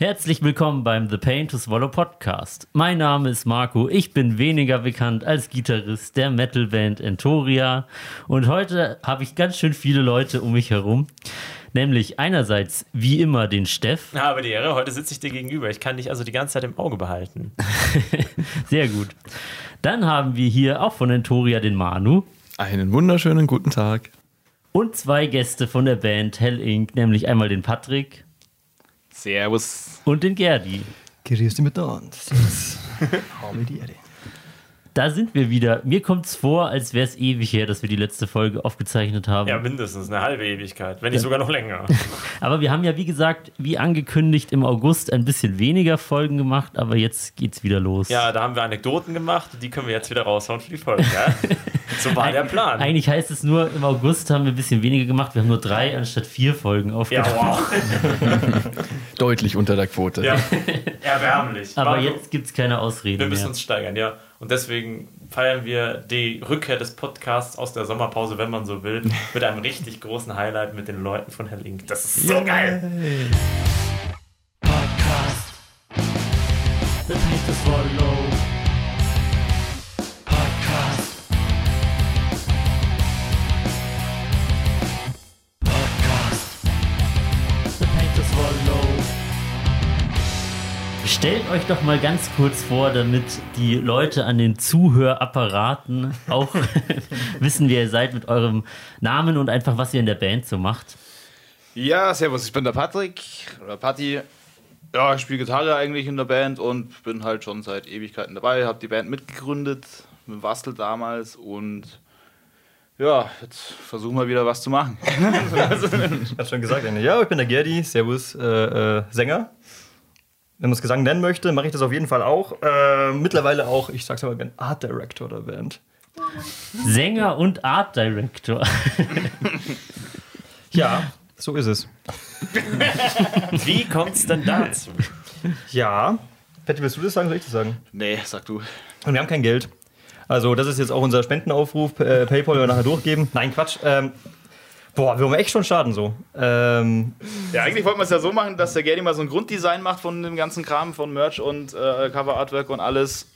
Herzlich willkommen beim The Pain to Swallow Podcast. Mein Name ist Marco. Ich bin weniger bekannt als Gitarrist der Metalband Entoria. Und heute habe ich ganz schön viele Leute um mich herum. Nämlich einerseits, wie immer, den Steff. Ja, aber die Ehre, heute sitze ich dir gegenüber. Ich kann dich also die ganze Zeit im Auge behalten. Sehr gut. Dann haben wir hier auch von Entoria den Manu. Einen wunderschönen guten Tag. Und zwei Gäste von der Band Hell Inc., nämlich einmal den Patrick. Servus. Und den Gerdi. Grüß dich miteinander. Servus. Habe die Ehre. Da sind wir wieder. Mir kommt es vor, als wäre es ewig her, dass wir die letzte Folge aufgezeichnet haben. Ja, mindestens eine halbe Ewigkeit, wenn nicht sogar noch länger. Aber wir haben ja, wie gesagt, wie angekündigt, im August ein bisschen weniger Folgen gemacht, aber jetzt geht's wieder los. Ja, da haben wir Anekdoten gemacht, die können wir jetzt wieder raushauen für die Folge. Ja? So war der Plan. Eigentlich heißt es nur, im August haben wir ein bisschen weniger gemacht. Wir haben nur drei anstatt vier Folgen Ja, aufgenommen. wow. Deutlich unter der Quote. Ja, erbärmlich. aber War- jetzt gibt's keine Ausrede Wir müssen mehr. uns steigern, ja. Und deswegen feiern wir die Rückkehr des Podcasts aus der Sommerpause, wenn man so will, mit einem richtig großen Highlight mit den Leuten von Herr Link. Das ist so geil. Podcast. The Pain to Swallow. Podcast. Stellt euch doch mal ganz kurz vor, damit die Leute an den Zuhörapparaten auch wissen, wer ihr seid mit eurem Namen und einfach, was ihr in der Band so macht. Ja, servus, ich bin der Patrick oder Patti. Ja, ich spiele Gitarre eigentlich in der Band und bin halt schon seit Ewigkeiten dabei. Habe die Band mitgegründet, mit Wastel damals und ja, jetzt versuchen wir wieder was zu machen. Hat schon gesagt. Ja, ich bin der Gerdi. Servus, äh, äh, Sänger. Wenn man es Gesang nennen möchte, mache ich das auf jeden Fall auch. Äh, mittlerweile auch, ich sag's aber gerne, Art Director der Band. Sänger und Art Director. Ja, so ist es. Wie kommt es denn dazu? Ja. Patty, willst du das sagen? Soll ich das sagen? nee, sag du. Und wir haben kein Geld. Also, das ist jetzt auch unser Spendenaufruf. Äh, Paypal werden wir nachher durchgeben. Nein, Quatsch. Ähm, boah, wir haben echt schon Schaden so. Ähm, Ja, eigentlich wollten wir es ja so machen, dass der Gerdi mal so ein Grunddesign macht von dem ganzen Kram, von Merch und äh, Cover Artwork und alles.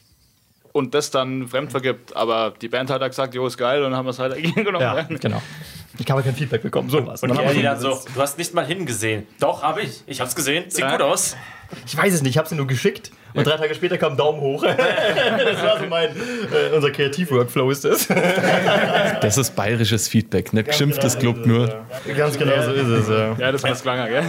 Und das dann fremd vergibt. Aber die Band hat halt gesagt, jo, ist geil, und dann haben wir es halt genommen. ja, genau. Ich habe kein Feedback bekommen. So was. Und wir Gerdi dann so- du hast nicht mal hingesehen. Doch, habe ich. Ich hab's gesehen. Sieht Ja. gut aus. Ich weiß es nicht, ich habe sie nur geschickt und drei Tage später kam Daumen hoch. das war so mein, äh, unser Kreativ-Workflow ist das. Das ist bayerisches Feedback, ne? Geschimpftes Club nur. Ganz genau so ist es, ja. Ja, das war das Klanger, gell?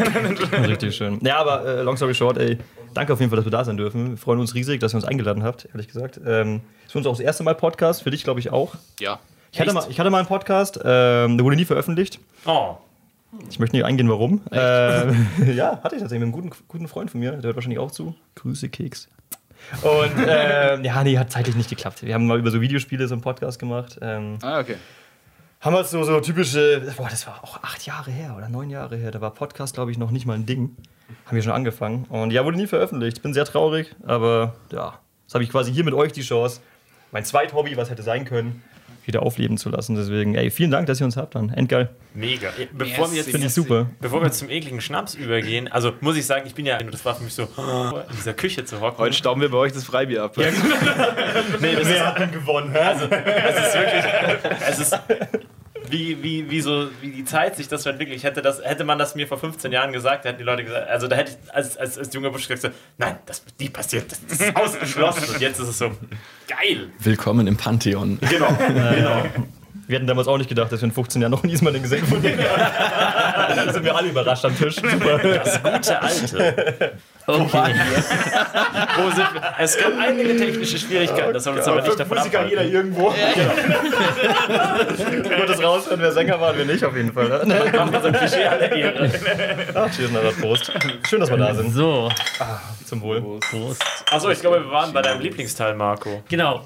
Richtig schön. Ja, aber äh, long story short, ey, danke auf jeden Fall, dass wir da sein dürfen. Wir freuen uns riesig, dass ihr uns eingeladen habt, ehrlich gesagt. Ähm, ist für uns auch das erste Mal Podcast, für dich glaube ich auch. Ja. Ich hatte, mal, ich hatte mal einen Podcast, ähm, der wurde nie veröffentlicht. Oh. Ich möchte nicht eingehen, warum. Ähm, ja, hatte ich tatsächlich mit einem guten, guten Freund von mir, der hört wahrscheinlich auch zu. Grüße, Keks. Und ähm, ja, nee, hat zeitlich nicht geklappt. Wir haben mal über so Videospiele so einen Podcast gemacht. Ähm, Ah, okay. haben wir so, so typische, boah, das war auch acht Jahre her oder neun Jahre her. Da war Podcast, glaube ich, noch nicht mal ein Ding. Haben wir schon angefangen. Und ja, wurde nie veröffentlicht. Bin sehr traurig, aber ja, jetzt habe ich quasi hier mit euch die Chance, mein Zweithobby, was hätte sein können, wieder aufleben zu lassen. Deswegen, ey, vielen Dank, dass ihr uns habt dann. Endgeil. Mega. Bevor wir jetzt Finde ich super. Bevor wir zum ekligen Schnaps übergehen, also muss ich sagen, ich bin ja, das war für mich so, in dieser Küche zu hocken. Heute stauben wir bei euch das Freibier ab. nee, das ist, hat denn gewonnen? Also, es ist wirklich, es ist wie, wie, wie, so, wie die Zeit sich das so entwickelt. Ich hätte, das, hätte man das mir vor 15 Jahren gesagt, da hätten die Leute gesagt, also da hätte ich als, als, als junger Busch gesagt, so, nein, das wird nie passieren, das, das ist ausgeschlossen. Und jetzt ist es so, geil. Willkommen im Pantheon. Genau, genau. wir hätten damals auch nicht gedacht, dass wir in 15 Jahren noch nie mal den gesehen denen Da sind wir alle überrascht am Tisch. Super. Das gute Alte. Okay. Wo sind wir? Es gab einige technische Schwierigkeiten, das soll uns aber nicht davon Musiker jeder abhalten. irgendwo. Du konntest raushören, wer Sänger war und wer nicht, auf jeden Fall. Ne? Machen wir so ein Klischee alle Ehre. Ach, cheers, na, Prost. Schön, dass wir da sind. So, Zum Wohl. Prost. Achso, ich glaube, wir waren bei deinem Lieblingsteil, Marco. Genau.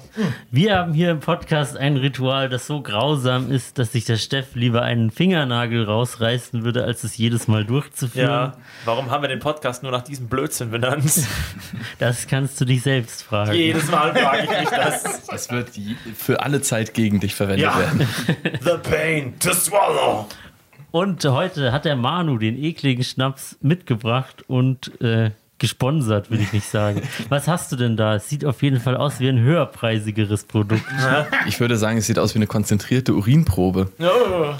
Wir haben hier im Podcast ein Ritual, das so grausam ist, dass sich der Steff lieber einen Fingernagel rausreißen würde, als es jedes Mal durchzuführen. Ja. Warum haben wir den Podcast nur nach diesem Blödsinn benannt? Das kannst du dich selbst fragen. Jedes Mal frage ich mich das. Es wird für alle Zeit gegen dich verwendet Ja. werden. The pain to swallow. Und heute hat der Manu den ekligen Schnaps mitgebracht und äh, gesponsert, will ich nicht sagen. Was hast du denn da? Es sieht auf jeden Fall aus wie ein höherpreisigeres Produkt. Ich würde sagen, es sieht aus wie eine konzentrierte Urinprobe.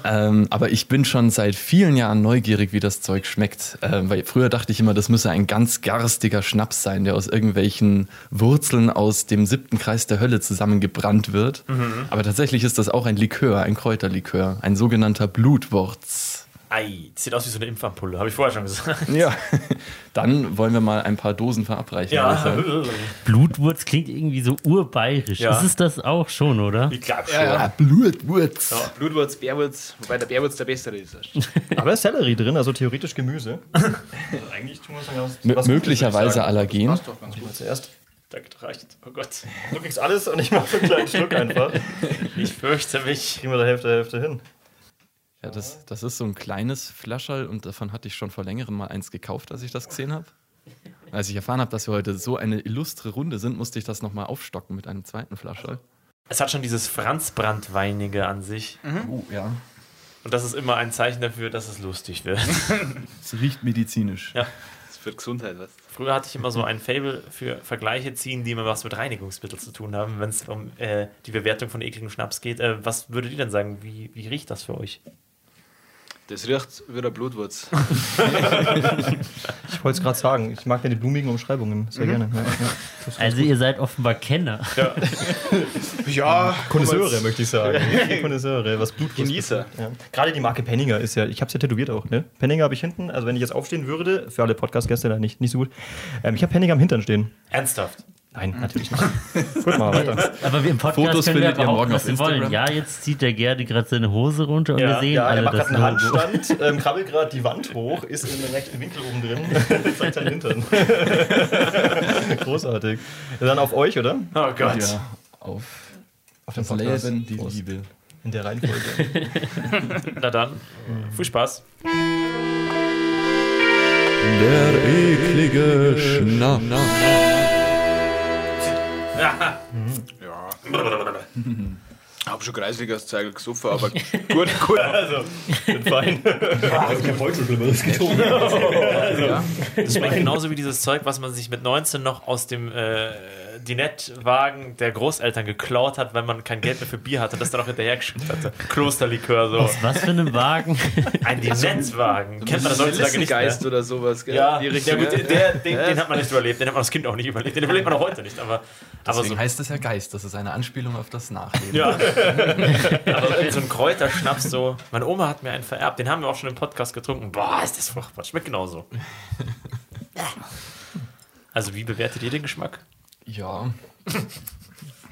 Ähm, aber ich bin schon seit vielen Jahren neugierig, wie das Zeug schmeckt. Ähm, weil früher dachte ich immer, das müsse ein ganz garstiger Schnaps sein, der aus irgendwelchen Wurzeln aus dem siebten Kreis der Hölle zusammengebrannt wird. Aber tatsächlich ist das auch ein Likör, ein Kräuterlikör, ein sogenannter Blutwurz. Ei, das sieht aus wie so eine Impfampulle, habe ich vorher schon gesagt. Ja, dann wollen wir mal ein paar Dosen verabreichen. sagen. Blutwurz klingt irgendwie so urbayerisch. Ja. Ist es das auch schon, oder? Ich glaube schon. Ja, ja. Blutwurz. Ja, Blutwurz, Bärwurz, wobei der Bärwurz der bessere ist. Aber da ist Sellerie drin, also theoretisch Gemüse. Also eigentlich tun wir sagen, was- M was möglicherweise Allergen. Passt doch ganz gut. Zuerst. Danke, das reicht. Oh Gott. Du kriegst alles und ich mache einen kleinen Schluck einfach. Ich fürchte mich. Kriegen wir da Hälfte, Hälfte hin. Ja, das, das ist so ein kleines Flascherl und davon hatte ich schon vor längerem mal eins gekauft, als ich das gesehen habe. Als ich erfahren habe, dass wir heute so eine illustre Runde sind, musste ich das nochmal aufstocken mit einem zweiten Flascherl. Es hat schon dieses Franzbrandweinige an sich. Oh, ja. Und das ist immer ein Zeichen dafür, dass es lustig wird. Es riecht medizinisch. Ja. Ist für Gesundheit, was? Früher hatte ich immer so ein Fable für Vergleiche ziehen, die immer was mit Reinigungsmitteln zu tun haben, wenn es um äh, die Bewertung von ekligem Schnaps geht. Äh, was würdet ihr denn sagen? Wie, wie riecht das für euch? Das riecht wie der Blutwurz. Ich wollte es gerade sagen, ich mag ja die blumigen Umschreibungen sehr gerne. Ja, ja. Also ihr seid offenbar Kenner. Ja, Konnoisseure, möchte ich sagen. Konnoisseure, was Blut Genießer. Ja. Gerade die Marke Penninger ist ja, ich habe es ja tätowiert auch, ne? Penninger habe ich hinten, also wenn ich jetzt aufstehen würde, für alle Podcast-Gäste da nicht, nicht so gut, ähm, ich habe Penninger am Hintern stehen. Ernsthaft? Nein, natürlich nicht. gut, wir weiter. Aber wir im Podcast Fotos können wir findet ihr morgen auf wir wollen. Instagram. Ja, jetzt zieht der Gerde gerade seine Hose runter und wir Ja, sehen Ja, er alle macht das gerade einen Logo. Handstand, ähm, krabbelt gerade die Wand hoch, ist in einem rechten Winkel oben drin, zeigt seinen Hintern. Großartig. Dann auf euch, oder? Oh Gott. Ja, auf Auf dem das Leben, die Prost. Liebe. In der Reihenfolge. Na dann, viel Spaß. Der eklige Schnapp. Ja. Hab schon kreislig als Zeigel gesoffen, aber gut, gut. Also, bin fein. Ich habe heute schon Schlimmeres getrunken. Ja. Das schmeckt genauso wie dieses Zeug, was man sich mit 19 noch aus dem äh, Dinette-Wagen der Großeltern geklaut hat, weil man kein Geld mehr für Bier hatte, das dann auch hinterher geschickt hatte. Klosterlikör, so. Was für einen Wagen? Ein Dinette-Wagen. Kennt man das heutzutage nicht? Geist oder sowas, gell? Ja, Die ja gut, ja. der, den, den hat man nicht überlebt, den hat man als Kind auch nicht überlebt, den überlebt man auch heute nicht, aber, aber Deswegen so, heißt es ja Geist. Das ist eine Anspielung auf das Nachleben. ja. Aber so ein Kräuterschnaps so, meine Oma hat mir einen vererbt, den haben wir auch schon im Podcast getrunken, boah, ist das furchtbar, schmeckt genauso. Also wie bewertet ihr den Geschmack? Ja.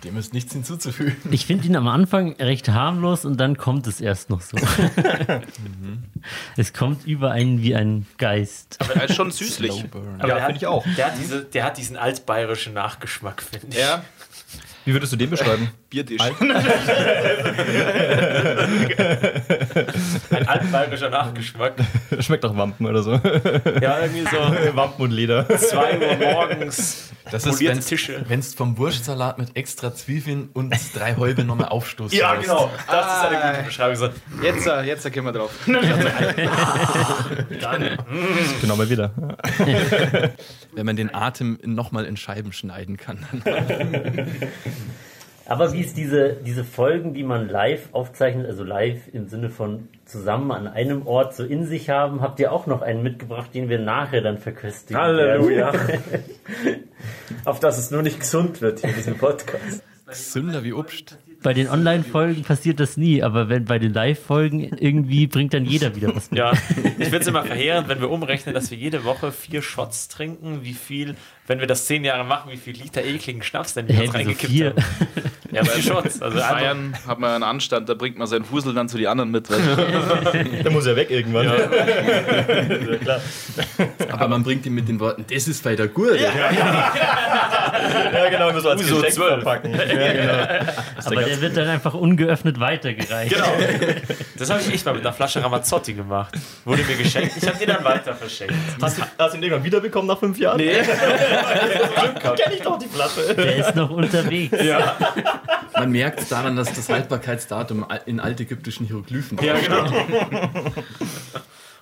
Dem ist nichts hinzuzufügen. Ich finde ihn am Anfang recht harmlos und dann kommt es erst noch so. es kommt über einen wie ein Geist. Aber er ist schon süßlich. Aber Ja, der hat- finde ich auch. Der hat, diese, der hat diesen altbayerischen Nachgeschmack, finde ich. Ja, Wie würdest du den beschreiben? Biertisch. Ein altbayerischer Nachgeschmack. Schmeckt doch Wampen oder so. Ja, irgendwie so Wampen und Leder. 2 Uhr morgens, Das ist, wenn's, Tische. wenn's vom Wurstsalat mit extra Zwiebeln und drei Häube nochmal aufstoßen Ja, genau. Das ist eine gute Beschreibung. So, Jetzt, äh, jetzt kommen wir drauf. dann, Genau mal wieder. Wenn man den Atem nochmal in Scheiben schneiden kann. Aber wie ist diese, diese Folgen, die man live aufzeichnet, also live im Sinne von zusammen an einem Ort so in sich haben, habt ihr auch noch einen mitgebracht, den wir nachher dann verköstigen Halleluja. Auf dass es nur nicht gesund wird hier in diesem Podcast. Sünder wie Obst. Bei den Online-Folgen passiert das nie, aber wenn bei den Live-Folgen irgendwie bringt dann jeder wieder was mit. ja, ich finde es immer verheerend, wenn wir umrechnen, dass wir jede Woche vier Shots trinken, wie viel, wenn wir das zehn Jahre machen, wie viel Liter ekligen Schnaps denn wir Hey, reingekippt vier? haben. Ja, vier Shots. Also Bayern hat man einen Anstand, da bringt man seinen Fusel dann zu die anderen mit. Der muss ja weg irgendwann. Ja. klar. Aber man bringt ihn mit den Worten, das ist weiter gut. ja, genau, wir müssen als Uso Geschenk 12. verpacken. Ja, genau. Aber der wird dann einfach ungeöffnet weitergereicht. Genau. Das habe ich echt mal mit einer Flasche Ramazzotti gemacht. Wurde mir geschenkt, ich habe die dann weiter verschenkt. Hast du, hast du ihn irgendwann wiederbekommen nach fünf Jahren? Nee. Kenn ich doch die Flasche. Der ist noch unterwegs. Ja, Man merkt daran, dass das Haltbarkeitsdatum in altägyptischen Hieroglyphen ja genau.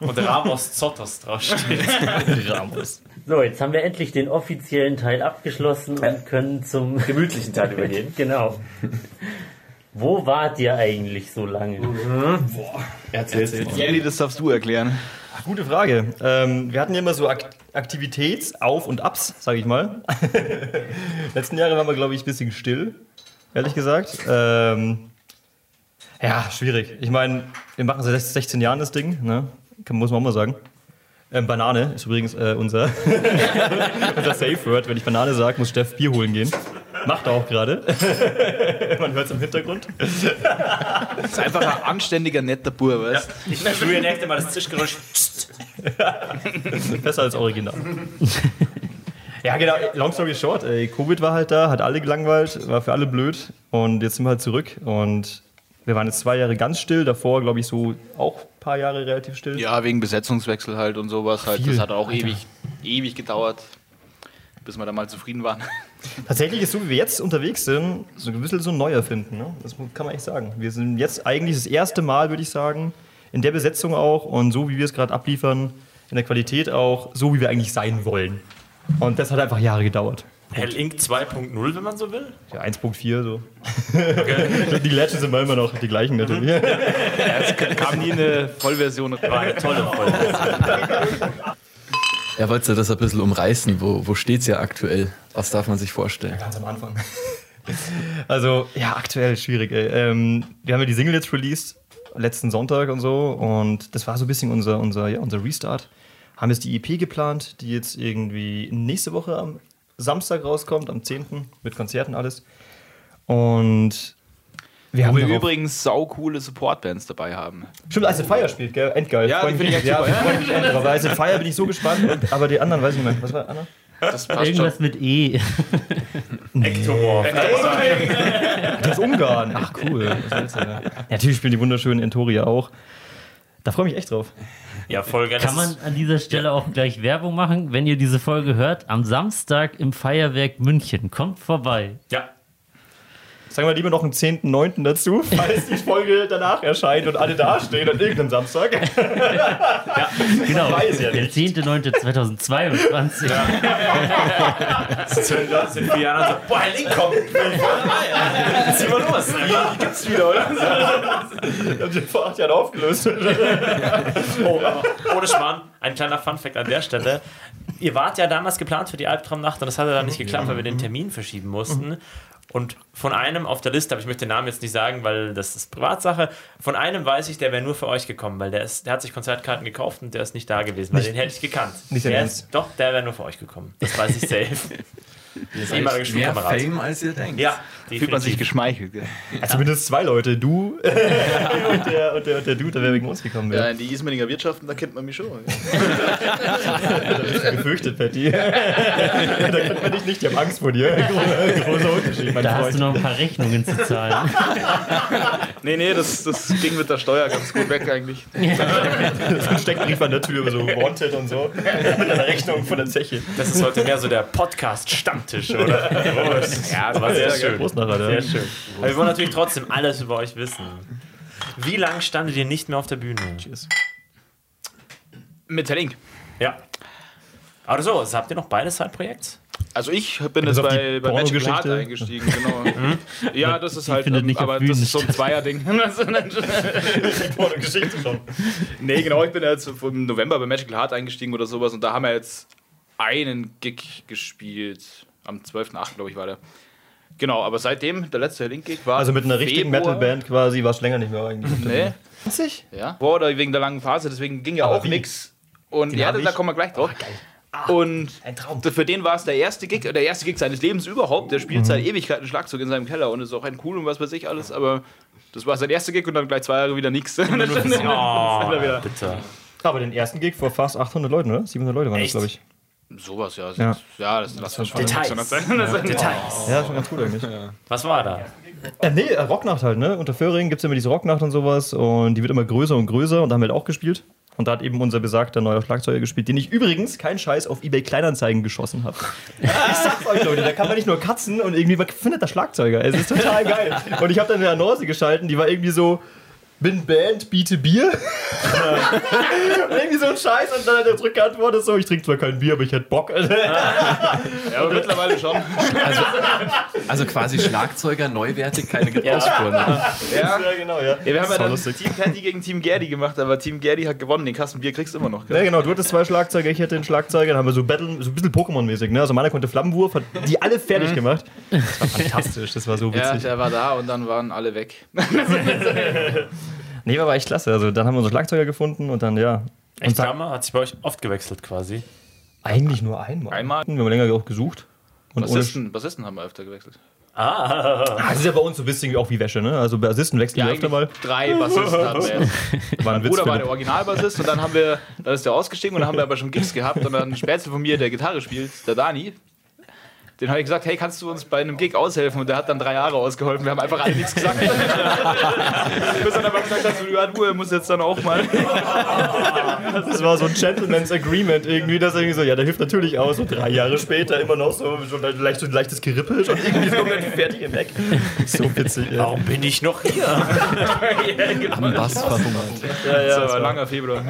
Und Ramos Zotos draufsteht. Ramos. So, jetzt haben wir endlich den offiziellen Teil abgeschlossen und können zum Gemütlichen Teil übergehen. genau. Wo wart ihr eigentlich so lange? Jenny, das darfst du erklären. Gute Frage. Ähm, wir hatten ja immer so Ak Aktivitäts-Auf- und Ups, sage ich mal. Letzten Jahre waren wir, glaube ich, ein bisschen still, ehrlich gesagt. Ähm, ja, schwierig. Ich meine, wir machen seit 16 Jahren das Ding, ne? Kann, muss man auch mal sagen. Ähm, Banane ist übrigens äh, unser, unser Safe Word. Wenn ich Banane sage, muss Steff Bier holen gehen. Macht er auch gerade. man hört es im Hintergrund. Das ist einfach ein anständiger, netter Bub, weißt Ich spüre nächste Mal das Zischgeräusch. Besser als Original. Ja, genau. Long story short, ey, Covid war halt da, hat alle gelangweilt, war für alle blöd. Und jetzt sind wir halt zurück. Und wir waren jetzt zwei Jahre ganz still. Davor, glaube ich, so auch ein paar Jahre relativ still. Ja, wegen Besetzungswechsel halt und sowas. Halt. Das hat auch ewig, ewig gedauert, bis wir da mal zufrieden waren. Tatsächlich ist so, wie wir jetzt unterwegs sind, so ein bisschen so ein Neuerfinden. Ne? Das kann man echt sagen. Wir sind jetzt eigentlich das erste Mal, würde ich sagen, in der Besetzung auch und so, wie wir es gerade abliefern, in der Qualität auch, so wie wir eigentlich sein wollen. Und das hat einfach Jahre gedauert. Hell Inc. 2.0, wenn man so will. Ja, 1.4 so. die Legends sind immer noch die gleichen natürlich. Es kam nie eine Vollversion. War eine tolle Folge. Er wollte ja das ein bisschen umreißen. Wo, wo steht es ja aktuell? Was darf man sich vorstellen? Ganz am Anfang. Also, ja, aktuell schwierig. Ey. Ähm, wir haben ja die Single jetzt released, letzten Sonntag und so. Und das war so ein bisschen unser, unser, ja, unser Restart. Haben jetzt die EP geplant, die jetzt irgendwie nächste Woche am Samstag rauskommt, am 10. mit Konzerten alles. Und wir Wo haben wir darauf- übrigens saucoole Supportbands dabei haben. Stimmt, Ice Fire spielt, gell? Endgeil. Ja, finde ich echt ja, super, ja. freu mich echt drauf. Ice Fire bin ich so gespannt. Und, aber die anderen weiß ich nicht mehr. Was war Anna? Das passt Irgendwas mit E. Ektomorph. Das ist Ungarn. Ach, cool. Was willst du, ja. Natürlich spielen die wunderschönen Entoria auch. Da freue ich mich echt drauf. Ja, voll geil. Kann man an dieser Stelle auch gleich Werbung machen, wenn ihr diese Folge hört? Am Samstag im Feuerwerk München. Kommt vorbei. Ja. Sagen wir lieber noch einen 10.9. dazu, falls die Folge danach erscheint und alle dastehen an irgendeinem Samstag. Genau. weiß ja der nicht. 10.9.2022. Das sind vier Jahre so, boah, Herr Link kommt. Ja. Zieh mal los. Die gibt's wieder, oder? haben sie vor acht Jahren aufgelöst. Oh, ohne Schmarrn, ein kleiner Funfact an der Stelle. Ihr wart ja damals geplant für die Albtraumnacht und das hat ja dann nicht geklappt, weil wir den Termin verschieben mussten. Und von einem auf der Liste, aber ich möchte den Namen jetzt nicht sagen, weil das ist Privatsache. Von einem weiß ich, der wäre nur für euch gekommen, weil der, ist, der hat sich Konzertkarten gekauft und der ist nicht da gewesen, weil den hätte ich gekannt. nicht der ist, doch, der wäre nur für euch gekommen. Das weiß ich safe. Ihr ehemaliger mehr Schulkamerad. Fame, als ihr denkt. ja, Fühlt man sich geschmeichelt. Gell? Also zumindest zwei Leute, du und, der, und, der, und der Dude, der wäre wegen uns gekommen Ja, wäre. in die Ismaninger Wirtschaften, da kennt man mich schon. Gefürchtet, Patty. da kennt man dich nicht, die haben Angst vor dir. Großer, Unterschied, mein Da hast Freund. du noch ein paar Rechnungen zu zahlen. Nee, nee, das, das ging mit der Steuer ganz gut weg eigentlich. so ein Steckbrief an der Tür, so Wanted und so. Mit einer Rechnung von der Zeche. Das ist heute mehr so der Podcast-Stammtisch, oder? ja, das war sehr schön. Prost nachher, Sehr schön. Aber wir wollen natürlich trotzdem alles über euch wissen. Wie lange standet ihr nicht mehr auf der Bühne? Mit Link. Ja. Aber so, also habt ihr noch beide Side-Projekte? Also ich bin jetzt bei, bei Magical Pornogeschichte. Heart eingestiegen, genau. ja, das ist halt, ähm, aber das ist so ein. Zweierding. Geschichte schon. nee, genau, ich bin jetzt im November bei Magical Heart eingestiegen oder sowas und da haben wir jetzt einen Gig gespielt. Am 12.8. glaube ich war der. Genau, aber seitdem, der letzte Link-Gig war Also mit einer richtigen. Metalband quasi warst du länger nicht mehr eigentlich. Nee, Was ich? ja. Boah, oder wegen der langen Phase, deswegen ging ja Aber auch nix. Und Den ja, da kommen wir gleich drauf. Und Ein Traum. für den war es der erste Gig, der erste Gig seines Lebens überhaupt. Der spielt Mhm. seit Ewigkeiten Schlagzeug in seinem Keller und ist auch ein cool und was weiß ich alles, aber das war sein erster Gig und dann gleich zwei Jahre wieder nichts. Oh, wieder. bitte. Aber den ersten Gig vor fast 800 Leuten, oder? 700 Leute waren das, Echt? glaube ich. Sowas, ja. Ja. Ja, das uns schon Details. 600 sein. Das sind- Details. Ja, schon ganz gut eigentlich. Was war da? Äh, nee, äh, Rocknacht halt, ne? Unter Föhring gibt es immer diese Rocknacht und sowas und die wird immer größer und größer und da haben wir halt auch gespielt. Und da hat eben unser besagter neuer Schlagzeuger gespielt, den ich übrigens, kein Scheiß, auf eBay Kleinanzeigen geschossen habe. ich sag's euch, Leute, da kann man nicht nur katzen und irgendwie, man findet der Schlagzeuger. Es ist total geil. Und ich habe dann eine Annonce geschalten, die war irgendwie so, bin Band, biete Bier. und irgendwie so ein Scheiß und dann hat er zurückgeantwortet so, ich trinke zwar kein Bier, aber ich hätte Bock. Ja, aber mittlerweile schon. Also, also quasi Schlagzeuger, neuwertig, keine Gebrauchsspuren. Ja. ja, genau, ja. Ja, wir haben ja Das war dann lustig. Team Patty gegen Team Gerdi gemacht, aber Team Gerdi hat gewonnen. Den Kasten Bier kriegst du immer noch. Ja, Gell? genau, du hattest zwei Schlagzeuger, ich hätte einen Schlagzeuger, dann haben wir so Battle, so ein bisschen Pokémon-mäßig, ne? Also meiner konnte Flammenwurf, hat die alle fertig gemacht. Das war fantastisch, das war so Ja, witzig. der war da und dann waren alle weg. Nee, war aber echt klasse. Also dann haben wir unsere Schlagzeuger gefunden und dann, ja. Echt Hammer? Hat sich bei euch oft gewechselt quasi. Eigentlich nur einmal. Einmal? Wir haben länger auch gesucht. Und Bassisten, Bassisten haben wir öfter gewechselt. Ah, Ah, Das ist ja bei uns so ein bisschen auch wie Wäsche, ne? Also Bassisten wechseln wir öfter mal. drei Bassisten hatten wir jetzt. War ein Mein Witz, Bruder war der. Originalbassist und dann haben wir, dann ist der ausgestiegen und dann haben wir aber schon Gigs gehabt und dann ein Spätzle von mir, der Gitarre spielt, der Dani. Den habe ich gesagt, hey, kannst du uns bei einem Gig aushelfen? Und der hat dann drei Jahre ausgeholfen. Wir haben einfach alle nichts gesagt. Bis dann aber gesagt hat, so, ja, du er muss jetzt dann auch mal. Das war so ein Gentleman's Agreement irgendwie, dass er irgendwie so, ja, der hilft natürlich aus. Und drei Jahre später immer noch so, so leicht, so ein leichtes Gerippel und irgendwie so komplett fertig im Eck. So witzig, ja. warum bin ich noch hier? Am Bass verhungert. Ja, ja, Das war ein genau. langer Februar.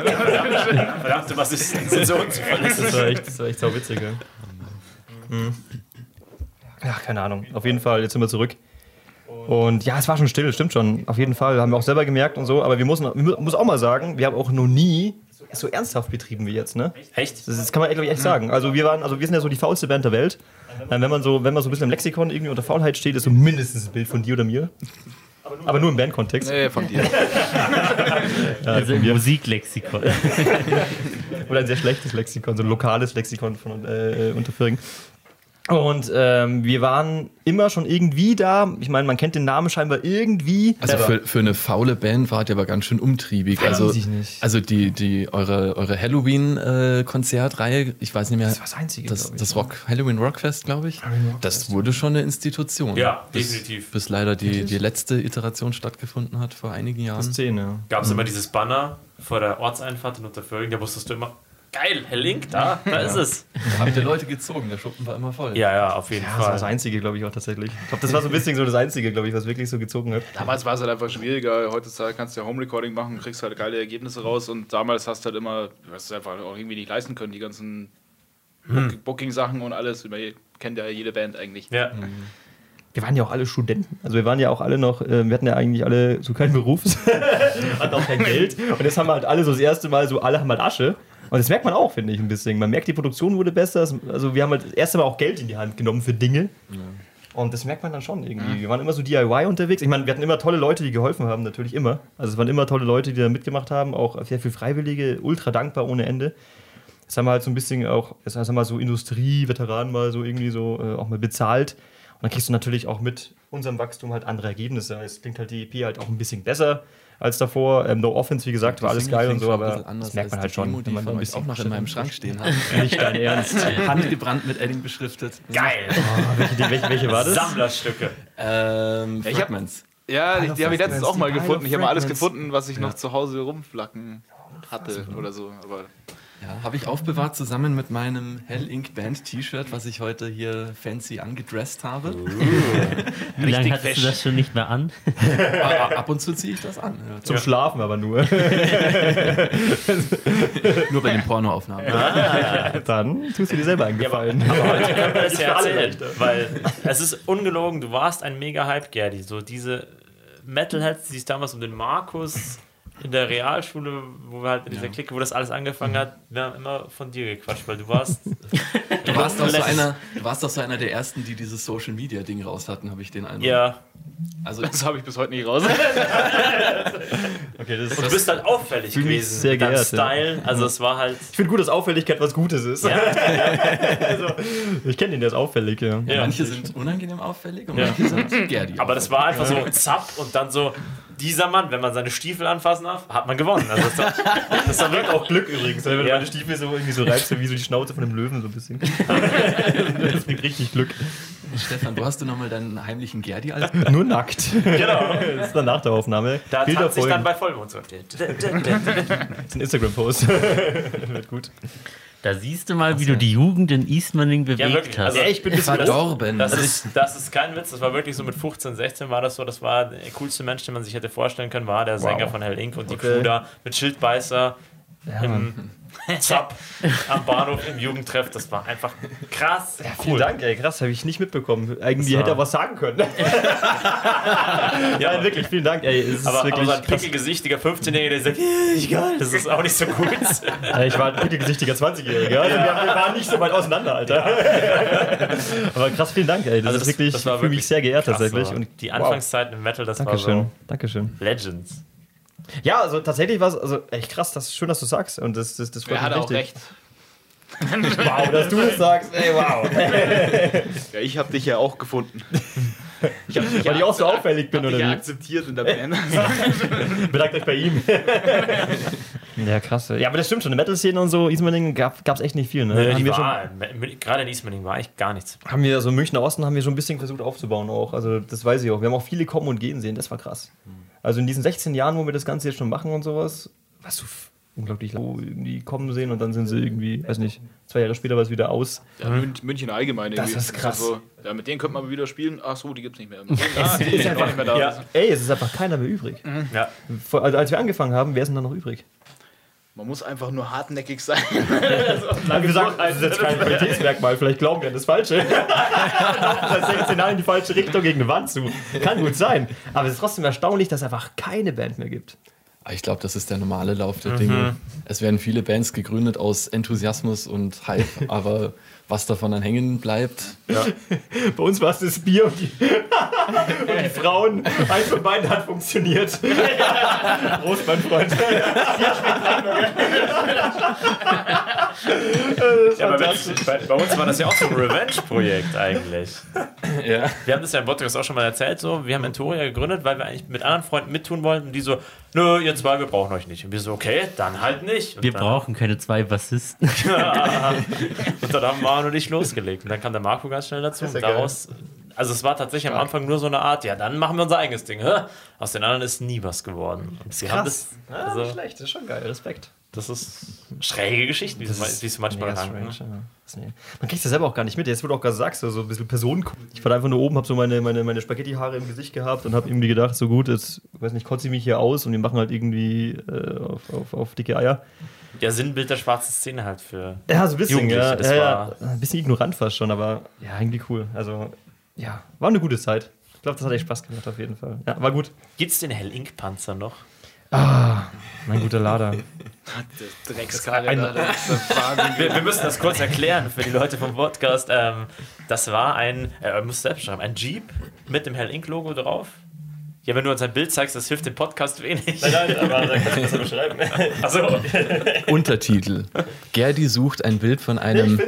Verdammte, was ist denn so? Das war echt, das war echt sau witzig, ja. Mhm. Ja, keine Ahnung. Auf jeden Fall, jetzt sind wir zurück. Und ja, es war schon still, stimmt schon. Auf jeden Fall, haben wir auch selber gemerkt und so. Aber wir müssen, wir mu- muss auch mal sagen, wir haben auch noch nie so ernsthaft betrieben wie jetzt, ne? Echt? Das, das kann man echt, echt sagen. Also wir waren, also wir sind ja so die faulste Band der Welt. Äh, Wenn man so, wenn man so ein bisschen im Lexikon irgendwie unter Faulheit steht, ist so mindestens ein Bild von dir oder mir. Aber nur im Bandkontext. Nee, von dir. Also im Musiklexikon. Oder ein sehr schlechtes Lexikon, so ein lokales Lexikon von äh, Unterföhring. Und ähm, wir waren immer schon irgendwie da. Ich meine, man kennt den Namen scheinbar irgendwie. Also für, für eine faule Band wart ihr aber ganz schön umtriebig. Weiß also, ich nicht. also die, die, eure, eure Halloween-Konzertreihe, ich weiß nicht mehr. Das war das Einzige, Das, ich. das Rock, Halloween Rockfest, glaube ich. Das wurde schon eine Institution. Ja, bis, definitiv. Bis leider die, die letzte Iteration stattgefunden hat vor einigen Jahren. Szene. Gab es immer dieses Banner vor der Ortseinfahrt in Unterföhring, da wusstest du immer, geil, Herr Link, da, da ist es. Da habt ihr Leute gezogen, der Schuppen war immer voll. Ja, ja, auf jeden Ja, das war das Fall. Einzige, glaube ich, auch tatsächlich. Ich glaube, das war so ein bisschen so das Einzige, glaube ich, was wirklich so gezogen hat. Damals war es halt einfach schwieriger. Heutzutage kannst du ja Home Recording machen, kriegst halt geile Ergebnisse raus und damals hast du halt immer, du hast es einfach auch irgendwie nicht leisten können, die ganzen Book- Booking-Sachen und alles. Man kennt ja jede Band eigentlich. Ja. Wir waren ja auch alle Studenten. Also wir waren ja auch alle noch, äh, wir hatten ja eigentlich alle so keinen Beruf, hatten auch kein Geld. Und jetzt haben wir halt alle so das erste Mal so, alle haben halt Asche. Und das merkt man auch, finde ich, ein bisschen. Man merkt, die Produktion wurde besser. Es- Also wir haben halt das erste Mal auch Geld in die Hand genommen für Dinge. Und das merkt man dann schon irgendwie. Wir waren immer so DIY unterwegs. Ich meine, wir hatten immer tolle Leute, die geholfen haben, natürlich immer. Also es waren immer tolle Leute, die da mitgemacht haben, auch sehr viel Freiwillige, ultra dankbar ohne Ende. Das haben wir halt so ein bisschen auch, das haben wir so Industrie-Veteranen mal so irgendwie so äh, auch mal bezahlt. Und dann kriegst du natürlich auch mit unserem Wachstum halt andere Ergebnisse. Es klingt halt die EP halt auch ein bisschen besser als davor. Ähm, no Offense, wie gesagt, war alles geil und so, aber das merkt man halt schon, die von euch auch noch in meinem Schrank stehen hat. Nicht dein Ernst. Handgebrannt mit Edding beschriftet. Geil. welche, welche, welche war das? Sammlerstücke. Ähm, Ich hab- Fragments. Ja, die, die habe ich letztens auch mal gefunden. Ich habe mal alles Fragments. gefunden, was ich noch zu Hause rumflacken hatte oder so. Aber Ja, habe ich aufbewahrt zusammen mit meinem Hell Ink Band T-Shirt, was ich heute hier fancy angedresst habe. Wie lange hattest fesch. du das schon nicht mehr an? Ab und zu ziehe ich das an. Ja. Zum Schlafen aber nur. Nur bei den Pornoaufnahmen. Dann tust du dir selber einen Gefallen. Aber heute können wir das ja erzählen, weil es ist ungelogen, du warst ein mega Hype, Gerdi. So diese Metalheads, die sich damals um den Markus in der Realschule, wo wir halt in dieser Clique, wo das alles angefangen hat, wir haben immer von dir gequatscht, weil du warst Du warst, doch so einer, du warst doch so einer der ersten, die dieses Social Media Ding raus hatten, habe ich den Eindruck. ja, Also das habe ich bis heute nicht raus. Okay, das und du bist halt auffällig gewesen. sehr geehrt, ja. Style, also es war halt ich finde gut, dass Auffälligkeit was Gutes ist. ja, Also, ich kenne den, der ist auffällig, ja. ja. manche sind unangenehm auffällig und Ja. manche sind Gerdi. Aber das war einfach so zapp und dann so, dieser Mann, wenn man seine Stiefel anfassen darf, hat man gewonnen. Also das, war, das war wirklich Auch Glück übrigens, wenn du Ja. meine Stiefel so irgendwie so reibst, wie so die Schnauze von einem Löwen so ein bisschen. das bringt richtig Glück. Stefan, wo hast du nochmal deinen heimlichen Gerdi als Nur nackt. genau. Das ist dann nach der Aufnahme. Da Bilder sich dann bei Vollmond so. Das ist ein Instagram-Post. Wird gut. Da siehst du mal, wie du die Jugend in Eastmaning bewegt wirklich. hast. Also, Ja, ich bin Verdorben. Das ist, das ist kein Witz, das war wirklich so mit 15, 16 war das so, das war der coolste Mensch, den man sich hätte vorstellen können, war der Sänger von Hell Inc. und die Okay. Crew da mit Schildbeißer im Zap am Bahnhof im Jugendtreff, das war einfach krass. Vielen Dank, ey, krass, habe ich nicht mitbekommen. Eigentlich Das hätte er was sagen können. ja, wirklich, vielen Dank, ey. Es ist Aber, aber wirklich so ein pickelgesichtiger 15-Jähriger, der sagt, "Ja, geil, das ist auch nicht so gut. Ja, ich war ein pickelgesichtiger 20-Jähriger. Also wir, wir waren nicht so weit auseinander, Alter. Aber krass, vielen Dank, ey. Das Also ist wirklich, das war ich fühle mich wirklich sehr geehrt Krass, tatsächlich. Und die Anfangszeit im Metal, das Dankeschön, war Dankeschön. so Legends. Ja, also tatsächlich war es also echt krass, das ist schön, dass du sagst. Und das, das, das freut Er hat mich auch recht. Wow, dass du es sagst, ey, wow. Ja, ich habe dich ja auch gefunden. Ich hab dich Weil ich auch so auffällig bin, oder ja wie? akzeptiert in der Band. Bedankt euch bei ihm. ja, krass. Ja, aber das stimmt schon. In der Metal-Szene und so, Ismaning gab es echt nicht viel. Ne? Die wir schon, war, gerade in Ismaning war eigentlich gar nichts. haben wir so im Münchner Osten haben wir schon ein bisschen versucht aufzubauen auch. Also das weiß ich auch. Wir haben auch viele kommen und gehen sehen. Das war krass. Also in diesen 16 Jahren, wo wir das Ganze jetzt schon machen und sowas, was du unglaublich lang irgendwie kommen sehen und dann sind sie irgendwie, weiß nicht, zwei Jahre später war es wieder aus. Ja, Mün- München allgemein. Das irgendwie. ist krass. So, ja, mit denen könnte man mal wieder spielen. Ach so, die gibt's nicht mehr. Ah, die sind auch nicht mehr da. Ja. Ey, es ist einfach keiner mehr übrig. Ja. Vor- Also als wir angefangen haben, wer ist denn da noch übrig? Man muss einfach nur hartnäckig sein. Wie gesagt, das ist jetzt kein Qualitätsmerkmal, vielleicht glauben wir an das Falsche. Seit 16 Jahren in die falsche Richtung gegen eine Wand zu. Kann gut sein. Aber es ist trotzdem erstaunlich, dass es einfach keine Band mehr gibt. Ich glaube, das ist der normale Lauf der Dinge. Es werden viele Bands gegründet aus Enthusiasmus und Hype, aber was davon dann hängen bleibt, Bei uns war es das Bier und die, und die Frauen. Eins von beiden hat funktioniert. Prost, mein Freund. Ja, aber wirklich, bei, bei uns war das ja auch so ein Revenge-Projekt eigentlich. ja. Wir haben das ja im Podcast auch schon mal erzählt, so. Wir haben Entoria gegründet, weil wir eigentlich mit anderen Freunden mittun wollten. Die so, nö, ihr zwei, wir brauchen euch nicht. Und wir so, okay, dann halt nicht. Und Wir dann, brauchen keine zwei Bassisten. Und dann haben Manu und ich losgelegt. Und dann kam der Marco ganz schnell dazu. Und daraus, also es war tatsächlich am Anfang nur so eine Art, ja, dann machen wir unser eigenes Ding. Hä? Aus den anderen ist nie was geworden. Und sie haben das, Ja, also, nicht schlecht, das ist schon geil. Respekt. Das ist schräge Geschichten, wie es es manchmal strange, Ne? ja. Man kriegt das selber auch gar nicht mit. Jetzt wurde auch gerade gesagt, so, ein bisschen Personen. Ich war einfach nur oben, habe so meine, meine, meine Spaghetti-Haare im Gesicht gehabt und habe irgendwie gedacht, so gut, jetzt, weiß nicht, kotze ich mich hier aus und wir machen halt irgendwie äh, auf, auf, auf dicke Eier. Ja, Sinnbild der schwarzen Szene halt für. Ja, so ein bisschen, Jugendliche, ja, ja, ja. Ein bisschen ignorant fast schon, aber ja, irgendwie cool. Also, ja, war eine gute Zeit. Ich glaube, das hat echt Spaß gemacht auf jeden Fall. Ja, war gut. Gibt's den Hell Ink Noch? Mein guter Lader. Der Dreckskarre. Ein- das. Wir, wir müssen das kurz erklären für die Leute vom Podcast. Ähm, das war ein, äh, muss selbst schreiben, ein Jeep mit dem Hell Ink Logo drauf. Ja, wenn du uns ein Bild zeigst, das hilft dem Podcast wenig. Nein, aber da kannst du besser beschreiben. Also, Untertitel. Gerdi sucht ein Bild von einem.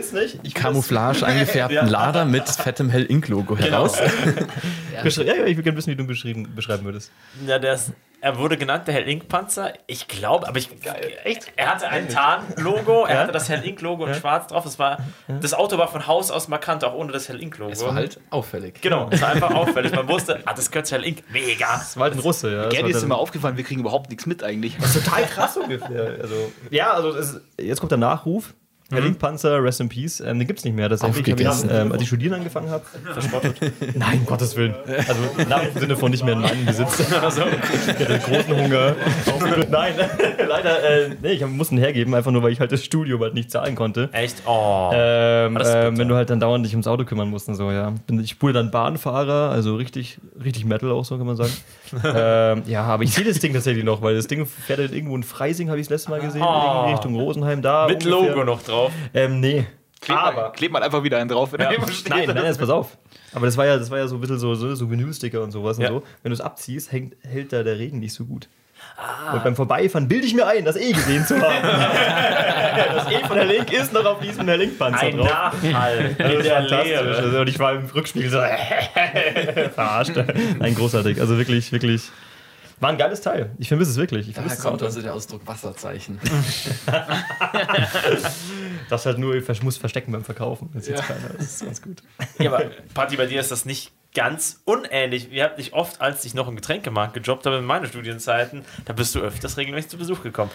Ich Camouflage eingefärbten Lader mit fettem Hell Ink Logo heraus. Beschre- Ja, ja, ich würde gerne wissen, wie du ihn beschreiben würdest. ja, der ist, er wurde genannt der Hell Ink Panzer. Ich glaube, aber ich. Echt? Er hatte ein Tarn-Logo, er hatte das Hell Ink Logo in schwarz drauf. Das, war, das Auto war von Haus aus markant, auch ohne das Hell Ink Logo. Es war halt auffällig. Genau, es war einfach auffällig. Man wusste, ah, das gehört zu Hell Ink. Mega. Das war halt ein Russe, ja. Das Gerdi war ist immer aufgefallen, wir kriegen überhaupt nichts mit eigentlich. total krass ungefähr. Also, ja, also es, jetzt kommt der Nachruf. Der Linkpanzer, Rest in Peace, ähm, den gibt es nicht mehr. Das hab ich, ähm, als ich studieren angefangen habe, verschrottet. Nein, um Gottes Willen. Also Nachruf im Sinne von nicht mehr in meinem Besitz. Also, ich hatte großen Hunger. Nein, leider, äh, nee, ich musste ihn hergeben, einfach nur, weil ich halt das Studium halt nicht zahlen konnte. Echt? Oh. Ähm, ähm, bitter. wenn du halt dann dauernd dich ums Auto kümmern musst und so, ja. Bin, ich spule dann Bahnfahrer, also richtig, richtig Metal auch so, kann man sagen. Ähm, ja, aber ich sehe das Ding tatsächlich noch, weil das Ding fährt halt irgendwo in Freising, habe ich das letzte Mal gesehen, Oh. Richtung Rosenheim da. Mit ungefähr. Logo noch drauf. Ähm, nee. Klebt, Aber- mal, klebt mal einfach wieder einen drauf, wenn er irgendwo steht. Nein, nein, jetzt pass auf. Aber das war ja, das war ja so ein bisschen so, so, so Vinylsticker und sowas Ja. und so. Wenn du es abziehst, hängt, hält da der Regen nicht so gut. Ah. Und beim Vorbeifahren bilde ich mir ein, das eh gesehen zu haben. das E von der Link ist noch auf diesem der Link-Panzer Ein drauf. Nachhall Das ist fantastisch. Leere. Also, und ich war im Rückspiegel so verarscht. Nein, großartig. Also wirklich, wirklich. War ein geiles Teil. Ich vermisse es wirklich. Ich Da vermisse kommt es also der Ausdruck Wasserzeichen. Das halt nur, ich muss verstecken beim Verkaufen. Das sieht keiner. Das ist ganz gut. Ja, aber Patti, bei dir ist das nicht ganz unähnlich. Wir hatten dich oft, als ich noch im Getränkemarkt gejobbt habe in meinen Studienzeiten, da bist du öfters regelmäßig zu Besuch gekommen.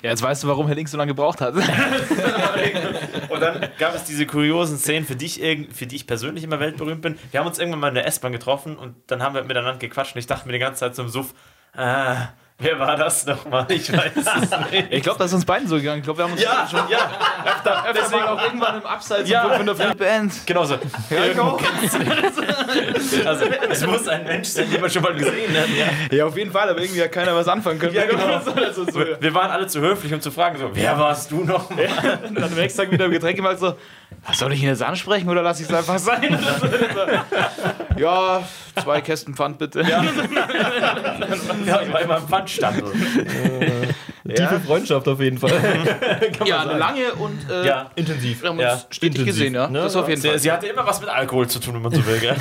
Ja, jetzt weißt du, warum Herr Link so lange gebraucht hat. Und dann gab es diese kuriosen Szenen, für die, ich für die ich persönlich immer weltberühmt bin. Wir haben uns irgendwann mal in der S-Bahn getroffen und dann haben wir miteinander gequatscht und ich dachte mir die ganze Zeit zum Suff, ah, wer war das nochmal? Ich weiß es nicht. Ich glaube, das ist uns beiden so gegangen. Ich glaube, wir haben uns Ja, schon ja, öfter, deswegen deswegen auch irgendwann im Abseits Ja. von der Free Band. Genau so. Kennst du das. Also, es muss ein Mensch sein, den man schon mal gesehen hat. Ja. Ja, auf jeden Fall, aber irgendwie hat keiner was anfangen können. Ja, genau. so, Wir waren alle zu höflich, um zu fragen, so, wer warst du noch? Und dann am nächsten Tag wieder im Getränkemarkt so, was soll ich ihn jetzt ansprechen oder lasse ich es einfach sein? ja, zwei Kästen Pfand bitte. Ja, Ja, ich war immer im Pfandstand. Tiefe Freundschaft auf jeden Fall. eine lange und äh, Ja. Intensiv. wir haben uns Ja, stetig intensiv, gesehen, ja. ne? Das auf jeden Sie, Fall. sie hatte immer was mit Alkohol zu tun, wenn man so will, gell?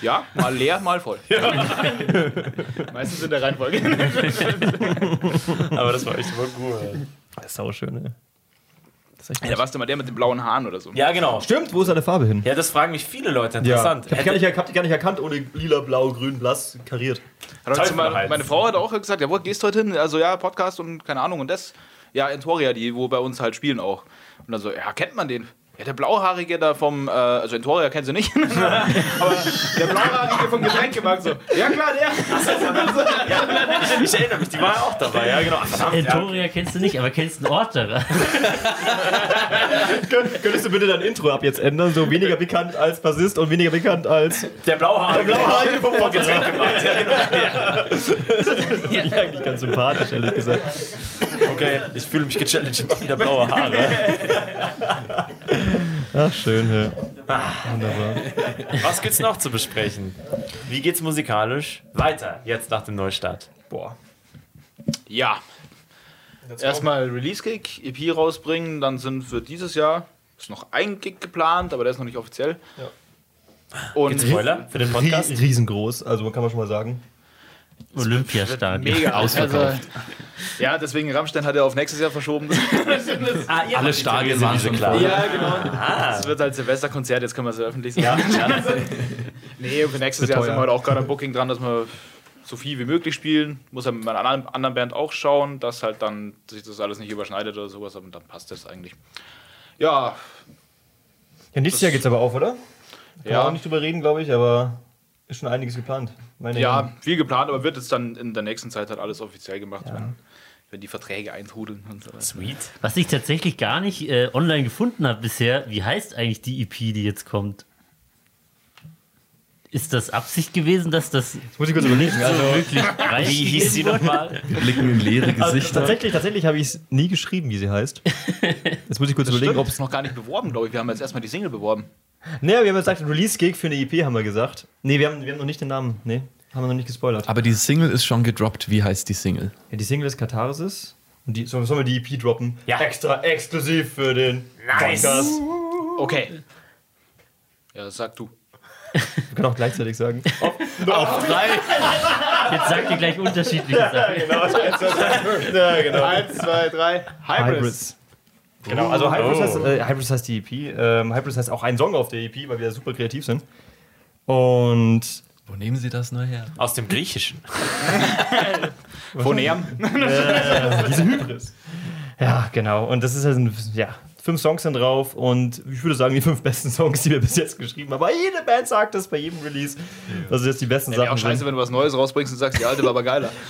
Ja, mal leer, mal voll. Meistens in der Reihenfolge. Aber das war echt immer cool. Das ist sauschön, ne? Das ist echt Ja, da warst du mal der mit den blauen Haaren oder so. Ja, genau. Stimmt, wo ist seine Farbe hin? Ja, das fragen mich viele Leute. Ja, Interessant. ich hab die, gar nicht, ich hab die gar nicht erkannt, ohne lila, blau, grün, blass kariert. Hat Teufel meine Frau hat auch gesagt, ja, wo gehst du heute hin? Also ja, Podcast und keine Ahnung und das. Ja, Entoria, die wo bei uns halt spielen auch. Und dann so, ja, kennt man den? Ja, der Blauhaarige da vom, äh, also Entoria kennt sie nicht, aber der Blauhaarige vom Getränkemarkt so, ja klar, der. Ich erinnere mich, die war auch dabei. Ja, genau. Verdammt, ja. Entoria kennst du nicht, aber kennst einen Ort daran. Könntest du bitte dein Intro ab jetzt ändern? So weniger bekannt als Bassist und weniger bekannt als. Der Blauhaarige. Der Blauhaarige vom Getränk gemacht. Ja, genau. Eigentlich ganz sympathisch, ehrlich gesagt. Okay, ich fühle mich gechallenged. Wieder blaue Haare. Ach, schön, ja. Wunderbar. Was gibt's noch zu besprechen? Wie geht's musikalisch weiter jetzt nach dem Neustart? Boah. Ja. Erstmal Release-Gig, EP rausbringen, dann sind für dieses Jahr ist noch ein Gig geplant, aber der ist noch nicht offiziell. Und Spoiler für den Podcast? Ries- Riesengroß, also kann man schon mal sagen. Olympiastadion. mega Ausverkauft. Also, ja, deswegen Rammstein hat er auf nächstes Jahr verschoben. Ah, ihr Alle Stadien waren schon klar. ja, genau. Es wird halt Silvesterkonzert, jetzt können wir es ja öffentlich sagen. nee, und für nächstes Jahr sind wir halt auch gerade am Booking dran, dass wir so viel wie möglich spielen. Muss ja mit meiner anderen, Band auch schauen, dass halt dann sich das alles nicht überschneidet oder sowas, aber dann passt das eigentlich. Ja, Ja, nächstes Jahr geht's aber auf, oder? Kann man ja. auch nicht drüber reden, glaube ich, aber ist schon einiges geplant. Meine Ja, viel geplant, aber wird jetzt dann in der nächsten Zeit halt alles offiziell gemacht, wenn, wenn die Verträge eintrudeln und so weiter. Sweet. Was ich tatsächlich gar nicht äh, online gefunden habe bisher, wie heißt eigentlich die EP, die jetzt kommt? Ist das Absicht gewesen, dass das Jetzt muss ich kurz überlegen. Also, wirklich Wie hieß sie nochmal? Wir blicken in leere Gesichter. tatsächlich tatsächlich habe ich es nie geschrieben, wie sie heißt. Jetzt muss ich kurz überlegen, ob es. noch gar nicht beworben, glaube ich. Wir haben jetzt erstmal die Single beworben. Nee, wir haben gesagt, Release-Gig für eine EP haben wir gesagt. Nee, wir haben, wir haben noch nicht den Namen. Nee, haben wir noch nicht gespoilert. Aber die Single ist schon gedroppt. Wie heißt die Single? Ja, die Single ist Katharsis. Und die, sollen wir die EP droppen? Ja. Extra, exklusiv für den Nice. Podcast. Okay. Ja, sag du. Wir können auch gleichzeitig sagen. Jetzt sagt ihr gleich unterschiedliche Sachen. ja, genau. Eins, zwei, drei. Hybrids. Genau, also Hybrids, Oh. heißt, äh, Hybrids heißt die EP. Ähm, Hybrids heißt auch ein Song auf der EP, weil wir super kreativ sind. Und Wo nehmen Sie das neu her? Aus dem Griechischen. Phonem. diese Hybris. Ja, genau. Und das ist halt ein, ja, fünf Songs sind drauf und ich würde sagen, die fünf besten Songs, die wir bis jetzt geschrieben haben. Aber jede Band sagt das bei jedem Release, dass es jetzt die besten Wäre Sachen auch scheiße, sind. wenn du was Neues rausbringst und sagst, die alte war aber geiler.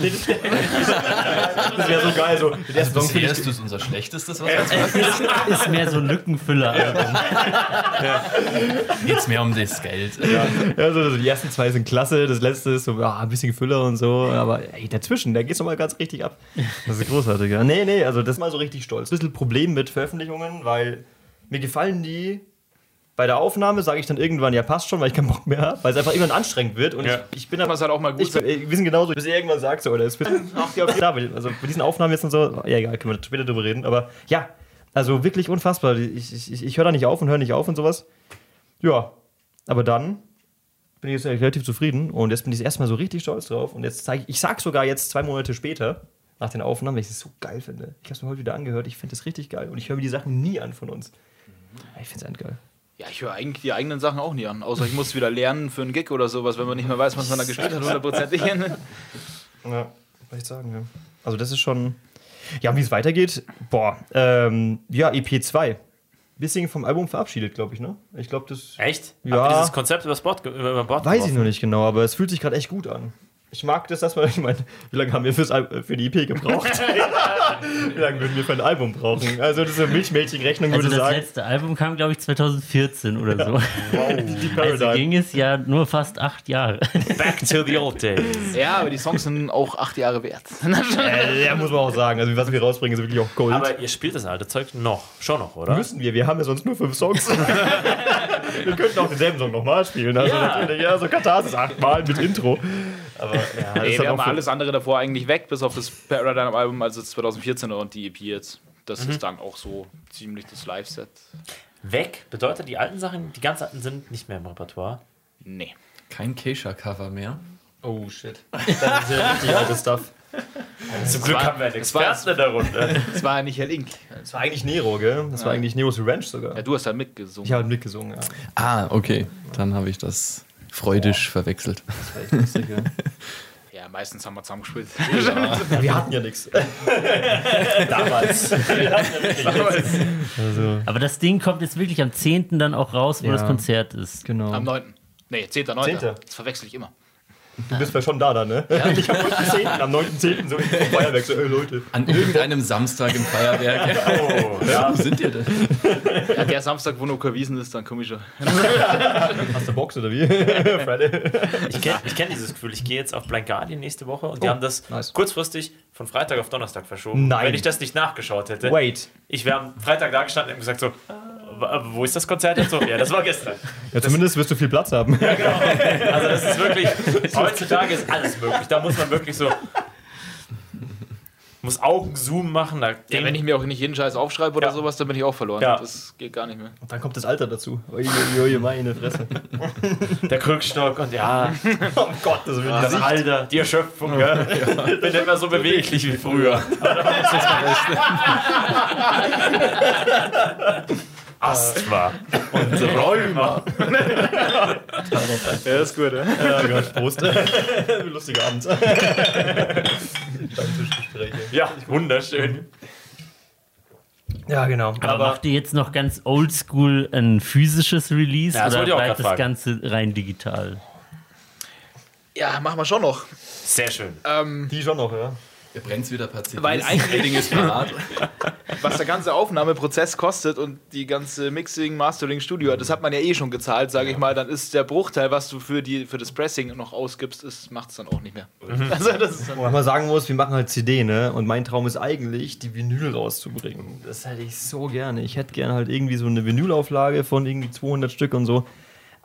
Das wäre so geil. So, den ersten Song finde ich, ist unser schlechtestes, was jetzt Ist mehr so ein Lückenfüller. geht's mehr um das Geld. ja, so, die ersten zwei sind klasse, das letzte ist so ja, ein bisschen Füller und so. Aber ey, dazwischen, da geht's nochmal ganz richtig ab. Das ist großartig. Ja. Nee, nee, also das ist mal so richtig stolz. Ein bisschen Problem mit Veröffentlichungen, weil mir gefallen die. Bei der Aufnahme sage ich dann irgendwann, ja, passt schon, weil ich keinen Bock mehr habe, weil es einfach irgendwann anstrengend wird. Und Ja. ich, ich bin aber Was halt auch mal gut Ich, äh, wir sind genauso, bis ihr irgendwann sagt, so, oder es wird. Ach, ja, klar, also bei diesen Aufnahmen jetzt und so, ja, egal, können wir später drüber reden, aber ja, also wirklich unfassbar. Ich, ich, ich, ich höre da nicht auf und höre nicht auf und sowas. Ja, aber dann bin ich jetzt relativ zufrieden und jetzt bin ich das erste Mal so richtig stolz drauf und jetzt zeige ich, ich sag sogar jetzt zwei Monate später, nach den Aufnahmen, weil ich es so geil finde. Ich habe es mir heute wieder angehört, ich finde es richtig geil und ich höre mir die Sachen nie an von uns. Ich finde es endgeil. Ja, ich höre eigentlich die eigenen Sachen auch nie an. Außer ich muss wieder lernen für einen Gig oder sowas, wenn man nicht mehr weiß, was man da gespielt hat, hundertprozentig. Ja, kann ich sagen, ja. Also das ist schon. Ja, und wie es weitergeht, boah, ähm, ja, EP2. Bisschen vom Album verabschiedet, glaube ich, ne? Ich glaube, das. Echt? Ja. Habt ihr dieses Konzept übers Bord, über Bord Weiß ich geworfen? noch nicht genau, aber es fühlt sich gerade echt gut an. Ich mag das, dass man, ich meine, wie lange haben wir fürs, Al- für die EP gebraucht? wie lange würden wir für ein Album brauchen? Also, das ist eine Milchmädchenrechnung, Also würde das sagen. letzte Album kam, glaube ich, 2014 oder so. Die Also Paradigm. ging es ja nur fast acht Jahre. Back to the old days. Ja, aber die Songs sind auch acht Jahre wert. Äh, ja, muss man auch sagen. Also, was wir rausbringen, ist wirklich auch Gold. Aber ihr spielt das alte Zeug noch. Schon noch, oder? Müssen wir, wir haben ja sonst nur fünf Songs. Wir könnten auch denselben Song nochmal spielen. Also Ja. natürlich, ja, so Katharsis achtmal mit Intro. Aber ja, ist wir haben alles andere davor eigentlich weg, bis auf das Paradigm-Album, also das 2014er und die EP jetzt. Das ist dann auch so ziemlich das Live-Set. Weg bedeutet, die alten Sachen, die ganz alten sind nicht mehr im Repertoire. Nee. Kein Keisha-Cover mehr. Oh shit. Das ist ja richtig altes Stuff. Zum Glück war- haben wir einen es war- Experten in der Runde. Das war ja nicht Herr Link. Das war eigentlich Nero, gell? Das war eigentlich Neros Revenge sogar. Ja, du hast da mitgesungen. Ich habe mitgesungen, ja. Ah, okay. Dann habe ich das freudisch verwechselt. Das war echt lustig, ja. Ja, meistens haben wir zusammengespielt. ja. Wir hatten ja nichts. Damals. also, Aber das Ding kommt jetzt wirklich am 10. dann auch raus, wo Ja. das Konzert ist. genau. Am 9. Nee, 10.9. Zehnter. Das verwechsel ich immer. Du bist ja schon da, dann, ne? Ich am 9.10. Am 9.10. so im Feuerwerk, so, ey, Leute. An irgendeinem Samstag im Feuerwerk. Oh, ja. Wo sind ihr denn? Ja, der Samstag, wo noch kein Wiesen ist, dann komme ich schon. Hast du Box oder wie? Friday. Ich kenne ich kenn dieses Gefühl. Ich gehe jetzt auf Blind Guardian nächste Woche und die Oh, haben das nice. kurzfristig von Freitag auf Donnerstag verschoben. Nein. Wenn ich das nicht nachgeschaut hätte. Wait. Ich wäre am Freitag da gestanden und gesagt so, "W- wo ist das Konzert und so? Ja, das war gestern. Ja, zumindest wirst du viel Platz haben. Also das ist wirklich, heutzutage ist alles möglich. Da muss man wirklich so, muss Augenzoom machen. Da Ja, wenn ich mir auch nicht jeden Scheiß aufschreibe oder Ja. sowas, dann bin ich auch verloren. Ja. Das geht gar nicht mehr. Und dann kommt das Alter dazu. Uiuiui, meine Fresse. der Krückstock und ja, Oh Gott, das will das Alter, die Erschöpfung. Gell? Ich bin nicht mehr so beweglich wie früher. Asthma und Rheuma. Ja, ist gut, ja. Ja, Gott, Prost. Lustiger Abend. Stammtischgespräche. Ja, wunderschön. Ja, genau. Aber, Aber macht ihr jetzt noch ganz oldschool ein physisches Release Ja, oder bleibt das. Ganze rein digital? Ja, machen wir schon noch. Sehr schön. Ähm, die schon noch, ja. Ihr brennt wieder paar CDs. Weil eigentlich- Ding ist parat. was der ganze Aufnahmeprozess kostet und die ganze Mixing, Mastering, Studio, das hat man ja eh schon gezahlt, sage ich mal, dann ist der Bruchteil, was du für, die, für das Pressing noch ausgibst, macht es dann auch nicht mehr. Also das ist dann Wobei man sagen muss, wir machen halt CD, ne? Und mein Traum ist eigentlich, die Vinyl rauszubringen. Das hätte ich so gerne. Ich hätte gerne halt irgendwie so eine Vinylauflage von irgendwie 200 Stück und so.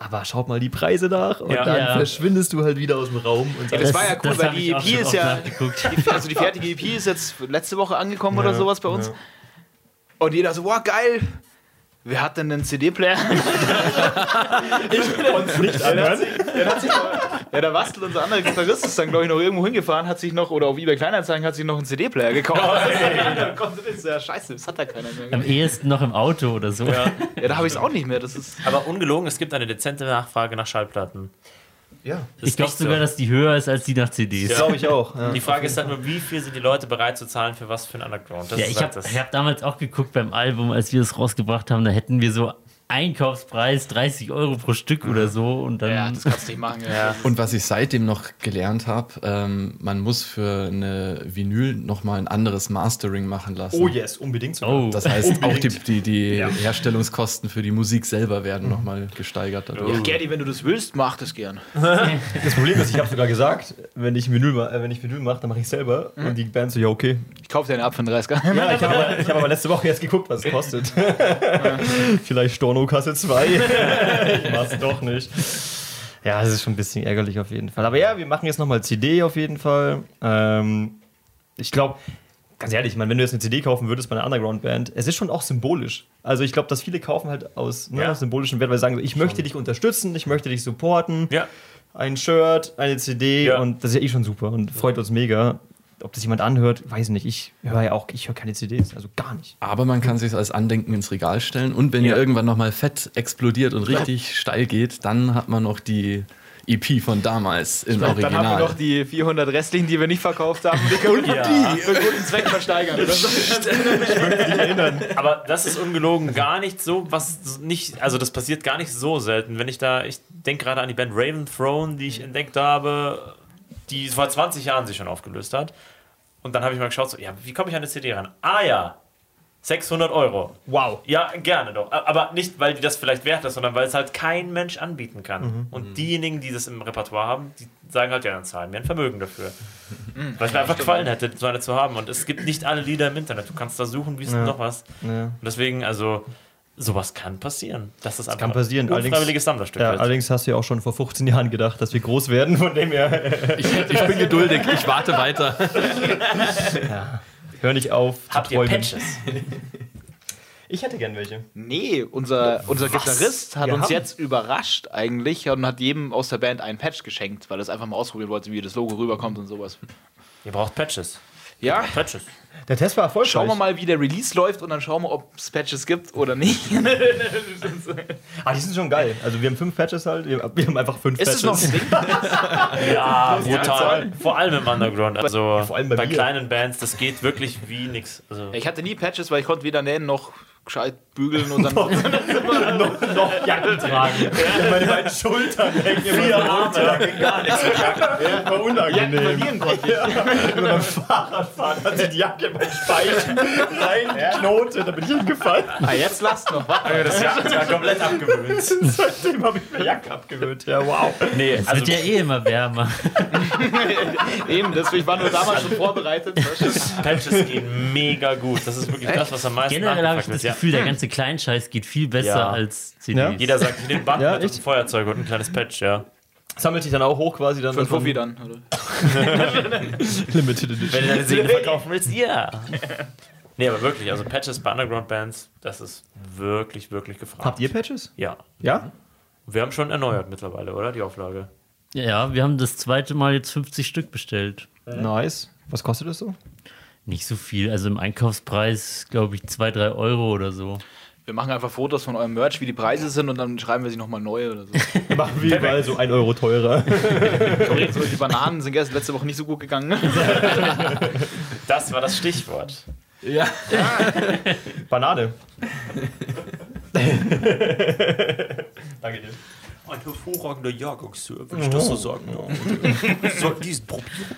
Aber schaut mal die Preise nach und Ja. dann Ja. verschwindest du halt wieder aus dem Raum. Und Ja, das, war ja cool, weil die ich EP ist ja. also die fertige EP ist jetzt letzte Woche angekommen oder sowas bei uns. ja. Und jeder so, wow, geil! Wer hat denn einen CD-Player? nicht anhören. Da hat sich ja, der Wastel, unser anderer Gitarrist, ist dann, glaube ich, noch irgendwo hingefahren, hat sich noch, oder auf eBay Kleinanzeigen, hat sich noch einen CD-Player gekauft. Dann konnte das ja scheiße, das hat da keiner Am mehr. ehesten noch im Auto oder so. Ja, da habe ich es auch nicht mehr. Das ist. Aber ungelogen, es gibt eine dezente Nachfrage nach Schallplatten. Ja, Das Ich glaube ist sogar, so. dass die höher ist als die nach CDs. glaube ich auch. Ja. Die Frage ist halt nur, wie viel sind die Leute bereit zu zahlen für was für ein Underground? Das Ja, ich halt habe das. hab damals auch geguckt beim Album, als wir es rausgebracht haben, da hätten wir so Einkaufspreis 30 Euro pro Stück oder so und dann Ja, das kannst du nicht machen. Ja. Und was ich seitdem noch gelernt habe, ähm, man muss für eine Vinyl nochmal ein anderes Mastering machen lassen. Oh yes, unbedingt sogar. Oh. Das heißt, auch die, die, die Herstellungskosten für die Musik selber werden nochmal gesteigert dadurch. Ja, Gerdi, wenn du das willst, mach das gern. Das Problem ist, ich habe sogar gesagt, wenn ich Vinyl, äh, wenn ich Vinyl mache, dann mache ich selber. Und die Band so, ja, okay. Ich kaufe dir einen ab einen 30er. Ja, ich habe aber, ich hab aber letzte Woche jetzt geguckt, was es kostet. Vielleicht Storno-Kasse 2. ich mach's doch nicht. Ja, das ist schon ein bisschen ärgerlich auf jeden Fall. Aber ja, wir machen jetzt nochmal CD auf jeden Fall. Ähm, ich glaube, ganz ehrlich, ich meine, wenn du jetzt eine CD kaufen würdest bei einer Underground-Band, es ist schon auch symbolisch. Also ich glaube, dass viele kaufen halt aus, ne, Ja. aus symbolischen Wert, weil sie sagen, ich möchte dich unterstützen, ich möchte dich supporten. Ja. Ein Shirt, eine CD Ja. und das ist ja eh schon super und freut uns mega. Ob das jemand anhört, weiß ich nicht. Ich höre ja auch, ich höre keine CDs, also gar nicht. Aber man kann sich als Andenken ins Regal stellen und wenn Ja. ihr irgendwann nochmal fett explodiert und richtig steil geht, dann hat man noch die EP von damals im Dann haben wir Original. noch die 400 restlichen, die wir nicht verkauft haben. Die können wir die für guten Zweck versteigern. Das ist Aber das ist ungelogen gar nicht so, was nicht, also das passiert gar nicht so selten. Wenn ich da, ich denke gerade an die Band Raven Throne, die ich entdeckt habe, die vor 20 Jahren sich schon aufgelöst hat. Und dann habe ich mal geschaut, so, ja, wie komme ich an eine CD ran? Ah ja, 600 Euro. Wow. Ja, gerne doch. Aber nicht, weil die das vielleicht wert ist, sondern weil es halt kein Mensch anbieten kann. Und diejenigen, die das im Repertoire haben, die sagen halt, ja, dann zahlen wir ein Vermögen dafür. Weil es mir einfach gefallen hätte, so eine zu haben. Und es gibt nicht alle Lieder im Internet. Du kannst da suchen, wie es noch was. Ja. Und deswegen, also, sowas kann passieren. Das ist einfach kann passieren. ein unfreiwilliges Sammlerstück. Ja, allerdings hast du ja auch schon vor 15 Jahren gedacht, dass wir groß werden, von dem her. Ich, ich bin geduldig, ich warte weiter. Hör nicht auf zu Habt ihr träumen. Patches? Ich hätte gern welche. Nee, unser, unser Gitarrist hat Wir uns haben- jetzt überrascht eigentlich und hat jedem aus der Band einen Patch geschenkt, weil er es einfach mal ausprobieren wollte, wie das Logo rüberkommt und sowas. Ihr braucht Patches. Ja, Patches. Der Test war erfolgreich. schauen wir mal, wie der Release läuft und dann schauen wir, ob es Patches gibt oder nicht. Ah, die sind schon geil. Also wir haben fünf Patches halt. Wir haben einfach fünf Ist Patches. es noch ein Ding? Ja, brutal. Vor allem im Underground. Also vor allem bei bei, kleinen Bands, das geht wirklich wie nix. Also, Ich hatte nie Patches, weil ich konnte weder nähen noch gescheit bügeln und dann noch Jacken tragen. Ja. Meine beiden Schultern hängen immer Arme, da ging gar nichts Jacken. Ja, war unangenehm. verlieren konnte. Wenn man beim Fahrradfahren hat sich die Jacke in meinen Speichen reinknotet, da bin ich hingefallen. Ah, jetzt lasst noch. wa? das Jahr ist ja komplett abgewöhnt. Seitdem habe ich mir Jacke abgewöhnt. Ja, wow. Nee, Es also wird ja eh immer wärmer. Eben, deswegen war nur damals schon vorbereitet. Patches gehen mega gut. Das ist wirklich das, was am meisten Generell habe ich das. Ja. Gefühl, der ganze Kleinscheiß geht viel besser Ja. als CDs. Ja. Jeder sagt, ich nehme Band Ja, mit ein Feuerzeug und ein kleines Patch, ja. Sammelt sich dann auch hoch quasi dann. Für einen Fuffi dann. Oder? Limited Edition. Wenn du deine Seele verkaufen willst, ja. Nee, aber wirklich, also Patches bei Underground-Bands, das ist wirklich, wirklich gefragt. Habt ihr Patches? Ja. Ja? Wir haben schon erneuert mittlerweile, oder? Die Auflage. Ja, wir haben das zweite Mal jetzt 50 Stück bestellt. Nice. Was kostet das so? Nicht so viel. Also im Einkaufspreis, glaube ich, 2, 3 Euro oder so. Wir machen einfach Fotos von eurem Merch, wie die Preise sind und dann schreiben wir sie nochmal neu oder so. Machen wir überall so ein Euro teurer. so. Die Bananen sind gestern letzte Woche nicht so gut gegangen. Das war das Stichwort. Ja. Banane. Danke dir. Ein hervorragender Jahrgangsservice, wenn ich das so sagen darf. Sollten diesen probieren.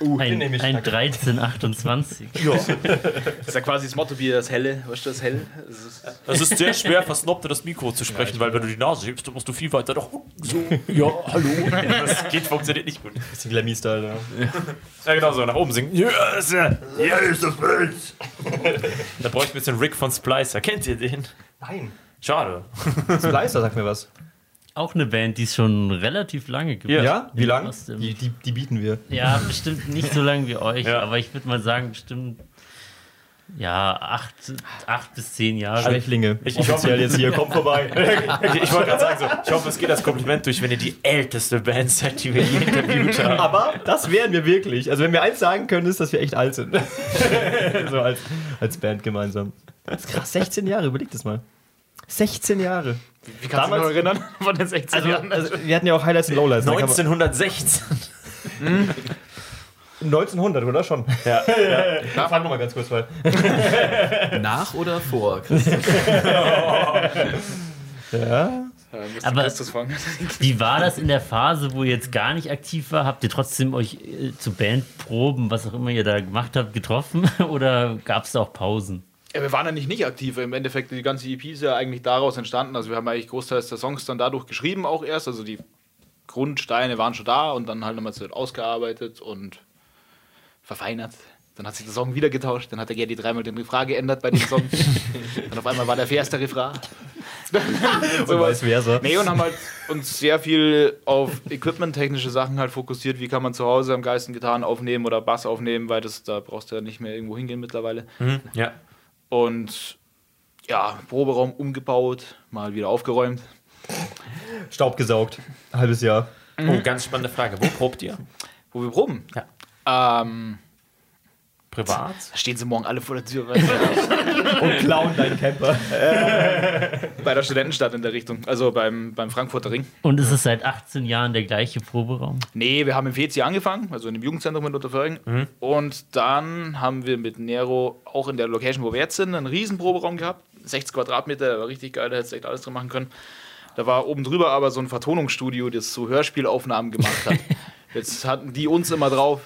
Ein, nehme ich. ein 1328. Das ist ja quasi das Mottobier, das Helle. Weißt du, das Hell? Das ist Es ist sehr schwer, versnobter das Mikro zu sprechen, weil wenn du die Nase hebst, dann musst du viel weiter doch so. Ja, hallo. Das geht, funktioniert nicht gut. Bisschen Glammy-Style. Ja. Ja, genau so, nach oben singen. Yes, ja, ist das Bild. Da bräuchte ich ein bisschen Rick von Splicer. Kennt ihr den? Nein. Schade. Splicer, sag mir was. Auch eine Band, die es schon relativ lange gibt. Ja. Ja? Wie lang? Aus dem- Die, die, die bieten wir. Ja, bestimmt nicht so lange wie euch, Ja. aber ich würde mal sagen, bestimmt ja, acht, acht bis zehn Jahre. Schwächlinge. Ich- ich Offiziell jetzt hier, kommt vorbei. Ich, ich wollte gerade sagen, so, ich hoffe, es geht als Kompliment durch, wenn ihr die älteste Band seid, die wir je interviewt haben. Aber das wären wir wirklich. Also wenn wir eins sagen können, ist, dass wir echt alt sind. so als, als Band gemeinsam. Das ist krass, 16 Jahre, überleg das mal. 16 Jahre. Wie kannst du dich noch erinnern von den 16 Also, Jahren? also wir hatten ja auch Highlights und Lowlights. da kann man- 1916. 1900, oder schon? Ja, ja. Ja, fahren wir mal ganz kurz weil Nach oder vor? Ja. Ja, müsste Aber-. Wie war das in der Phase, wo ihr jetzt gar nicht aktiv war? Habt ihr trotzdem euch äh, zu Bandproben, was auch immer ihr da gemacht habt, getroffen? Oder gab es da auch Pausen? Ja, wir waren ja nicht nicht aktiv. Im Endeffekt, die ganze EP ist ja eigentlich daraus entstanden. Also wir haben eigentlich großteils der Songs dann dadurch geschrieben auch erst. Also die Grundsteine waren schon da und dann halt nochmal so ausgearbeitet und verfeinert. Dann hat sich der Song wieder getauscht. Dann hat der Gerdi dreimal den Refrain geändert bei dem Song. dann auf einmal war der erste Refrain. So vice versa. Nee, und haben halt uns sehr viel auf equipment-technische Sachen halt fokussiert. Wie kann man zu Hause am Geisten Gitarren aufnehmen oder Bass aufnehmen, weil das, da brauchst du ja nicht mehr irgendwo hingehen mittlerweile. Mhm. ja. Und ja, Proberaum umgebaut, mal wieder aufgeräumt. Staub gesaugt. Halbes Jahr. Oh, ganz spannende Frage. Wo probt ihr? Wo wir proben? Ja. Ähm, Privat? Da stehen sie morgen alle vor der Tür. Und klauen deinen Camper. Bei der Studentenstadt in der Richtung. Also beim, beim Frankfurter Ring. Und ist es seit 18 Jahren der gleiche Proberaum? Nee, wir haben im FEZI angefangen, also in dem Jugendzentrum in Unterföhring. Und dann haben wir mit Nero auch in der Location, wo wir jetzt sind, einen riesen Proberaum gehabt. 60 Quadratmeter, der war richtig geil, da hättest du echt alles drin machen können. Da war oben drüber aber so ein Vertonungsstudio, das so Hörspielaufnahmen gemacht hat. Jetzt hatten die uns immer drauf.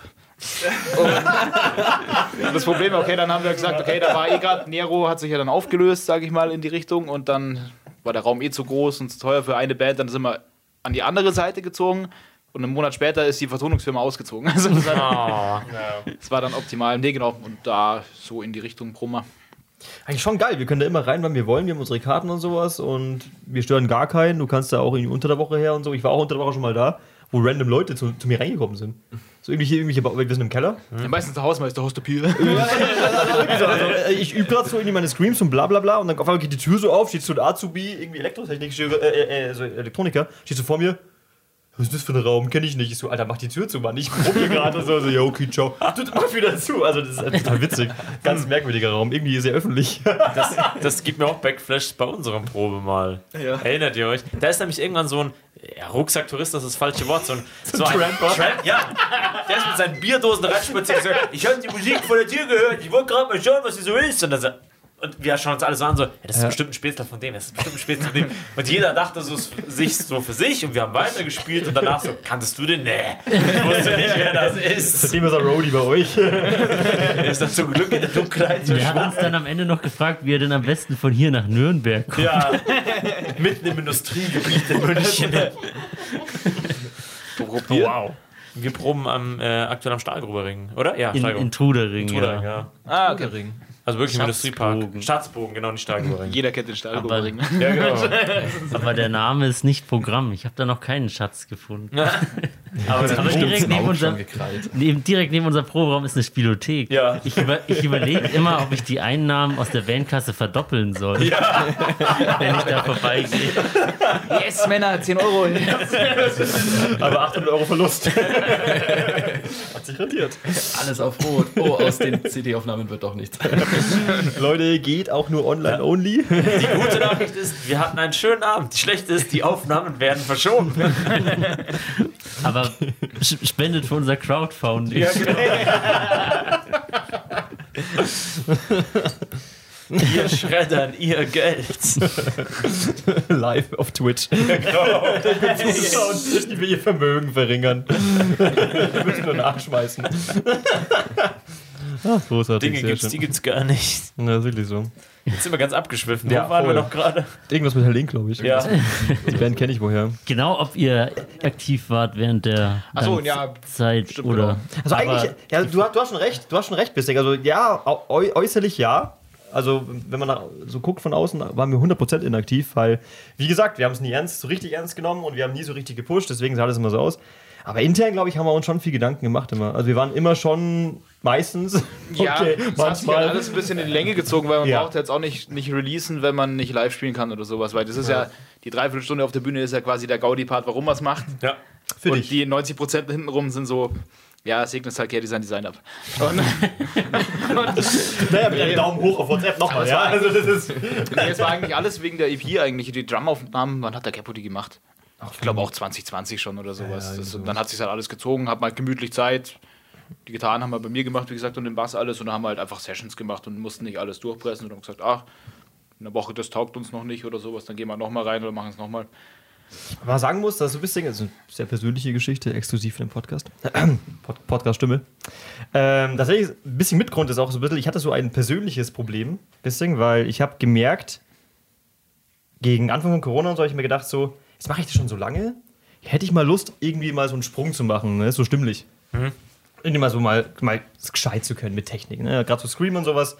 Und das Problem, okay, dann haben wir gesagt, okay, da war eh gerade, Nero hat sich ja dann aufgelöst, sage ich mal, in die Richtung und dann war der Raum eh zu groß und zu teuer für eine Band, dann sind wir an die andere Seite gezogen und einen Monat später ist die Vertonungsfirma ausgezogen. Also das, hat, das war dann optimal. Nee, genau, und da so in die Richtung Brummer. Eigentlich schon geil. Wir können da immer rein, wann wir wollen. Wir haben unsere Karten und sowas und wir stören gar keinen. Du kannst da auch irgendwie unter der Woche her und so. Ich war auch unter der Woche schon mal da, wo random Leute zu, zu mir reingekommen sind. So irgendwelche, irgendwelche Ba- wir sind im Keller. Ja, meistens der Hausmeister. Also, also, äh, ich übe gerade so irgendwie meine Screams und bla bla bla und dann auf einmal geht die Tür so auf, steht so ein Azubi, irgendwie Elektrotechnik, äh, äh, äh, so Elektroniker, steht so vor mir. Was ist das für ein Raum? Kenn ich nicht. Ich so, Alter, mach die Tür zu, Mann. Ich probiere gerade so, so, ja, okay, ciao. Du mach wieder zu. Also, das ist total witzig. Ganz merkwürdiger Raum. Irgendwie sehr öffentlich. Das, das gibt mir auch Backflash bei unserem Probe mal. Erinnert ihr euch? Da ist nämlich irgendwann so ein ja, Rucksacktourist, das ist das falsche Wort. So ein, so ein Tramper? Tramp, ja. Der ist mit seinen Bierdosen und sagt, ich habe die Musik vor der Tür gehört, ich wollte gerade mal schauen, was sie so ist. Und, dann, sa- und wir schauen uns alle so an, so, ja, das ist bestimmt ein Spätzle von dem, das ist bestimmt ein Spätzle von dem. Und jeder dachte so sich so für sich und wir haben weitergespielt und danach so, kanntest du den? Nee, ich wusste nicht, wer das ist. Seitdem ist er Roadie bei euch. Ist das zum Glück in der Dunkelheit so Wir haben uns dann am Ende noch gefragt, wie er denn am besten von hier nach Nürnberg kommt. Ja, mitten im Industriegebiet in München. wow. Wir proben am, äh, aktuell am Stahlgruberring, oder? Ja, In, in Trudering, Trudering, ja. ja. Ah, okay. Also wirklich im Industriepark. Schatzbogen. Schatzbogen, genau, nicht Stahlgruberring. Jeder kennt den Stahlgruberring. Ja, genau. Aber der Name ist nicht Programm. Ich habe da noch keinen Schatz gefunden. Aber Aber direkt neben, unser, neben, direkt neben unserem Proberaum ist eine Spielothek. Ja. Ich, über, ich überlege immer, ob ich die Einnahmen aus der Bandkasse verdoppeln soll, wenn ich da vorbeigehe. Yes, Männer, 10 Euro. Aber 800 Euro Verlust. Hat sich rentiert. Alles auf Rot. Oh, aus den CD-Aufnahmen wird doch nichts. Leute, geht auch nur online only. Die gute Nachricht ist, wir hatten einen schönen Abend. Die schlechte ist, die Aufnahmen werden verschoben. Aber spendet für unser Crowdfunding. Ihr Schreddern, ihr Geld. Live auf Twitch. Genau. Zuschauen, die wir ihr Vermögen verringern. Wir müssen nur nachschmeißen. Ach, großartig. Dinge sehr gibt's, schön. die gibt's gar nicht. Na, ist wirklich so. Jetzt sind wir ganz abgeschwiffen. Ja, Wo waren wir voll. noch gerade? Irgendwas mit Herr Link, glaube ich. Ja. Die Band kenne ich woher. Genau, ob ihr aktiv wart während der Ach so, ja, Zeit stimmt, oder. Also Aber eigentlich, ja, du, hast- du hast schon recht, du hast schon recht, Bissing. Also ja, äu äußerlich ja. Also wenn man so guckt von außen, waren wir 100% inaktiv, weil, wie gesagt, wir haben es nie ernst, so richtig ernst genommen und wir haben nie so richtig gepusht, deswegen sah das immer so aus. Aber intern, glaube ich, haben wir uns schon viel Gedanken gemacht immer. Also wir waren immer schon meistens, Ja, okay, das hat sich halt manchmal. alles ein bisschen in die Länge gezogen, weil man Ja. braucht jetzt auch nicht, nicht releasen, wenn man nicht live spielen kann oder sowas, weil das ist ja, die Dreiviertelstunde auf der Bühne ist ja quasi der Gaudi-Part, warum man es macht. Ja. Für und dich. die 90 Prozent hintenrum sind so, ja, segnet halt Care Design Design ab. Und, Naja, mit einem Daumen hoch auf WhatsApp nochmal, ja. Also das ist. nee, es war eigentlich alles wegen der EP eigentlich. Die Drumaufnahmen, wann hat der Capo die gemacht? Ich glaube auch 2020 schon oder sowas. das, und dann hat sich halt alles gezogen, hat mal gemütlich Zeit. Die Gitarren haben wir bei mir gemacht, wie gesagt, und den Bass alles. Und dann haben wir halt einfach Sessions gemacht und mussten nicht alles durchpressen und haben gesagt, ach, in der Woche, das taugt uns noch nicht oder sowas, dann gehen wir nochmal rein oder machen es nochmal. Aber sagen muss, dass du bist Sänger, das ist eine sehr persönliche Geschichte, exklusiv für den Podcast. Pod Podcast-Stimme. Ähm, tatsächlich ein bisschen Mitgrund ist auch so ein bisschen, ich hatte so ein persönliches Problem, bisschen, weil ich habe gemerkt, gegen Anfang von Corona und so habe ich mir gedacht, so, jetzt mache ich das schon so lange, hätte ich mal Lust, irgendwie mal so einen Sprung zu machen, ne? so stimmlich. Irgendwie mal so mal, mal gescheit zu können mit Technik. Ne? Gerade so Scream und sowas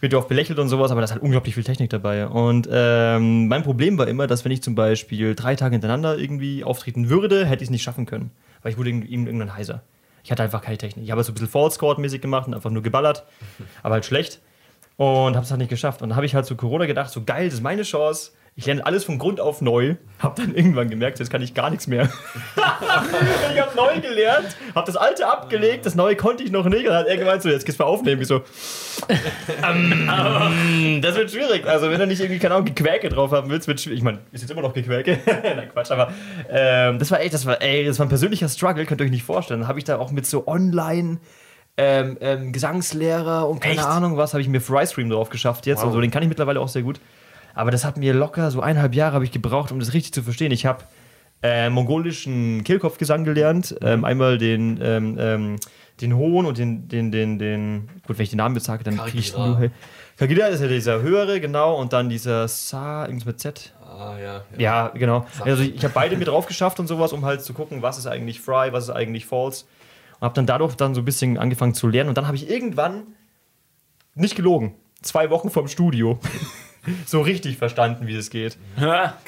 wird ja oft belächelt und sowas, aber da ist halt unglaublich viel Technik dabei. Und ähm, mein Problem war immer, dass wenn ich zum Beispiel drei Tage hintereinander irgendwie auftreten würde, hätte ich es nicht schaffen können. Weil ich wurde ihm irgendwann heiser. Ich hatte einfach keine Technik. Ich habe so ein bisschen False mäßig gemacht und einfach nur geballert, aber halt schlecht. Und habe es halt nicht geschafft. Und da habe ich halt zu Corona gedacht, so geil, das ist meine Chance. Ich lerne alles von Grund auf neu. Hab dann irgendwann gemerkt, jetzt kann ich gar nichts mehr. ich habe neu gelernt, hab das alte abgelegt, das neue konnte ich noch nicht. Und dann hat er gemeint, so, jetzt geht's mal aufnehmen. Ich so, ähm, das wird schwierig. Also, wenn du nicht irgendwie, keine Ahnung, Gequäke drauf haben willst, wird schwierig. Ich meine, ist jetzt immer noch Gequäke. Nein, Quatsch, aber ähm, das war echt, das war, ey, das war ein persönlicher Struggle, könnt ihr euch nicht vorstellen. Dann habe ich da auch mit so online. Ähm, ähm, Gesangslehrer und keine Echt? Ahnung was, habe ich mir Fry Stream drauf geschafft jetzt. Wow. Also den kann ich mittlerweile auch sehr gut. Aber das hat mir locker so eineinhalb Jahre habe ich gebraucht, um das richtig zu verstehen. Ich habe äh, mongolischen Kehlkopfgesang gelernt. Ähm, einmal den, ähm, ähm, den hohen und den, den, den, den, gut, wenn ich den Namen sage, dann kriege ich nur. Hey. Kagira ist ja dieser höhere, genau, und dann dieser Sa, irgendwas mit Z. Ah, ja. Ja, genau. Also ich, ich habe beide mit drauf geschafft und sowas, um halt zu gucken, was ist eigentlich Fry, was ist eigentlich False. Und habe dann dadurch dann so ein bisschen angefangen zu lernen. Und dann habe ich irgendwann, nicht gelogen, zwei Wochen vom Studio so richtig verstanden, wie es geht.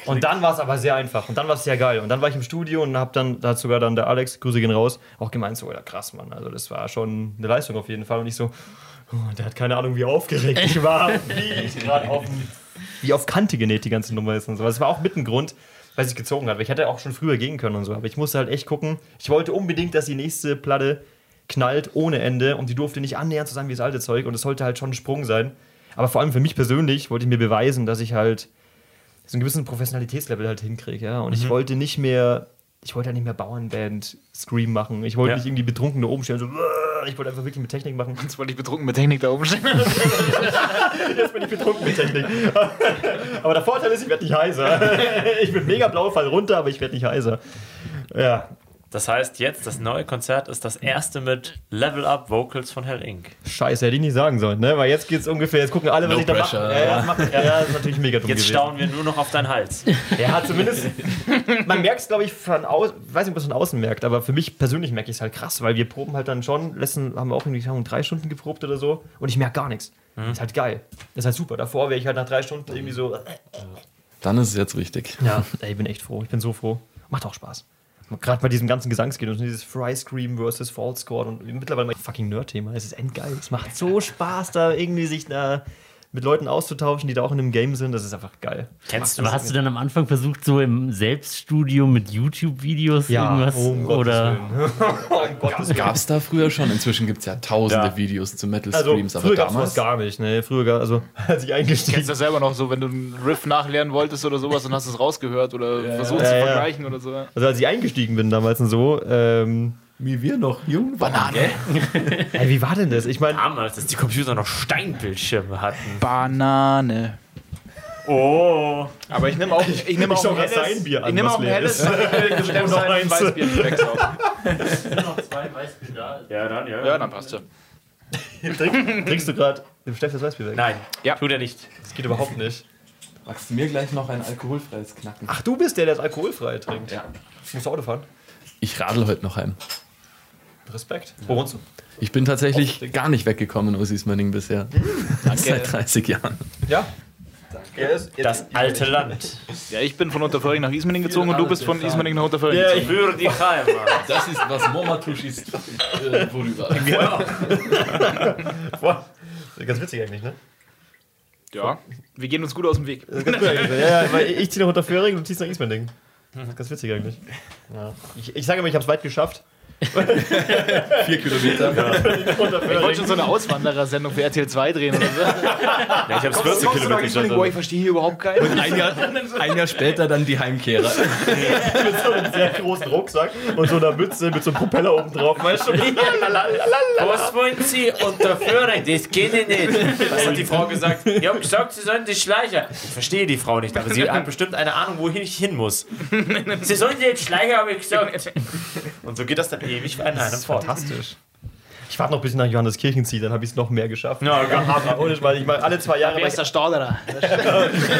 Und dann war es aber sehr einfach. Und dann war es sehr geil. Und dann war ich im Studio und habe dann, da hat sogar dann der Alex, Grüße gehen raus, auch gemeint, so, ja, krass, Mann. Also das war schon eine Leistung auf jeden Fall. Und ich so, oh, der hat keine Ahnung, wie aufgeregt ich war. wie ich gerade auf, wie auf Kante genäht die ganze Nummer ist und so. Das war auch mit ein Grund, weil ich gezogen hat. Weil ich hätte auch schon früher gehen können und so. Aber ich musste halt echt gucken. Ich wollte unbedingt, dass die nächste Platte knallt ohne Ende und die durfte nicht annähernd so sein wie das alte Zeug und es sollte halt schon ein Sprung sein. Aber vor allem für mich persönlich wollte ich mir beweisen, dass ich halt so einen gewissen Professionalitätslevel halt hinkriege, ja. Und ich wollte nicht mehr, ich wollte ja nicht mehr Bauernband Scream machen. Ich wollte Ja. nicht irgendwie betrunken da oben stehen, so, ich wollte einfach wirklich mit Technik machen. Jetzt wollte ich betrunken mit Technik da oben stehen. Jetzt bin ich betrunken mit Technik. aber der Vorteil ist, ich werde nicht heiser. ich bin mega blau, fall runter, aber ich werde nicht heiser. Ja, Das heißt, jetzt das neue Konzert ist das erste mit Level Up Vocals von Hell Inc. scheiße, hätte ich nicht sagen sollen, ne? Weil jetzt geht's ungefähr, jetzt gucken alle, was No ich da mache. pressure. Ja, ja, ja, ja, ist natürlich mega dumm Jetzt gewesen. staunen wir nur noch auf deinen Hals. Ja, zumindest. Man merkt es, glaube ich, von außen. Weiß nicht, ob man es von außen merkt, aber für mich persönlich merke ich es halt krass, weil wir proben halt dann schon. Letzten haben wir auch irgendwie drei Stunden geprobt oder so und ich merke gar nichts. Ist halt geil. Ist halt super. Davor wäre ich halt nach drei Stunden irgendwie so. Dann ist es jetzt wichtig. Ja, ey, ich bin echt froh. Ich bin so froh. Macht auch Spaß. Gerade bei diesem ganzen Gesangsgehen und dieses Fry Scream versus False Score und mittlerweile mein fucking Nerd-Thema. Es ist endgeil. Es macht so Spaß, da irgendwie sich da mit Leuten auszutauschen, die da auch in einem Game sind. Das ist einfach geil. Kennst du Aber hast du dann am Anfang versucht, so im Selbststudio mit YouTube-Videos irgendwas? um Gottes oder Willen. um Gottes Willen. Gab es da früher schon? Inzwischen gibt es ja tausende Ja. Videos zu Metal Also, Streams, aber damals. gar nicht. Ne? Früher gab also als ich eingestiegen Kennst du das selber noch so, wenn du einen Riff nachlernen wolltest oder sowas, dann hast du es rausgehört oder versucht Ja, zu ja. vergleichen oder so. Also als ich eingestiegen bin damals und so, ähm, Wie wir noch jung waren. Banane. ey, wie war denn das? Ich meine, damals, dass die Computer noch Steinbildschirme hatten? Banane. Oh. Aber ich nehme auch, ich nehme Ich auch schau ein helles, Bier an, ich nehme auch ein helles, ist. äh, noch ein eins. Weißbier, nicht wegsaugen. noch zwei Weißbier da? Ja, dann, ja. Ja, dann passt ja. trink, trinkst du gerade dem Steff das Weißbier weg? Nein, Ja. tut er nicht. Das geht überhaupt nicht. Magst du mir gleich noch ein alkoholfreies Knacken? Ach, du bist der, der das alkoholfrei trinkt. Ja. Musst du Auto fahren? Ich radel heute noch heim. Respekt. Wo wohnst du? Ich bin tatsächlich gar nicht weggekommen aus Ismaning bisher. Seit 30 Jahren. Ja. Das alte Land. Ja, ich bin von Unterföhring nach Ismaning gezogen und du bist von Ismaning nach Unterföhring Ja, gezogen. ich Für die Heimat. Das ist, was Momatusch ist, äh, worüber. Boah. Ganz witzig eigentlich, ne? Ja, wir gehen uns gut aus dem Weg. Eigentlich. Ja, ja, weil ich ziehe nach Unterföhring und du ziehst nach Ismaning. Ganz witzig eigentlich. Ja. Ich, ich sage immer, ich habe es weit geschafft. Vier Kilometer. Ich wollte schon so eine Auswanderersendung für RTL 2 drehen oder so. Ja, ich habe 40 Kilometer geschafft. Boah, ich verstehe hier überhaupt keinen. Ein Jahr, ein Jahr später dann die Heimkehrer. mit so einem sehr großen Rucksack und so einer Mütze mit so einem Propeller oben drauf. Weißt du? Was wollen Sie unterführen? Das geht nicht. Was hat die Frau gesagt? Ich habe gesagt, Sie sollen die Schleicher. Ich verstehe die Frau nicht, aber sie hat bestimmt eine Ahnung, wohin ich hin muss. Sie sollen die Schleicher, habe ich gesagt. Und so geht das dann ewig an einem fort. Fantastisch. Ich warte noch bis ich nach Johanneskirchen ziehe, dann habe ich es noch mehr geschafft. Ja, ja. Aber ohne, weil ich mal alle zwei Jahre Wer ist der Stauderer? Das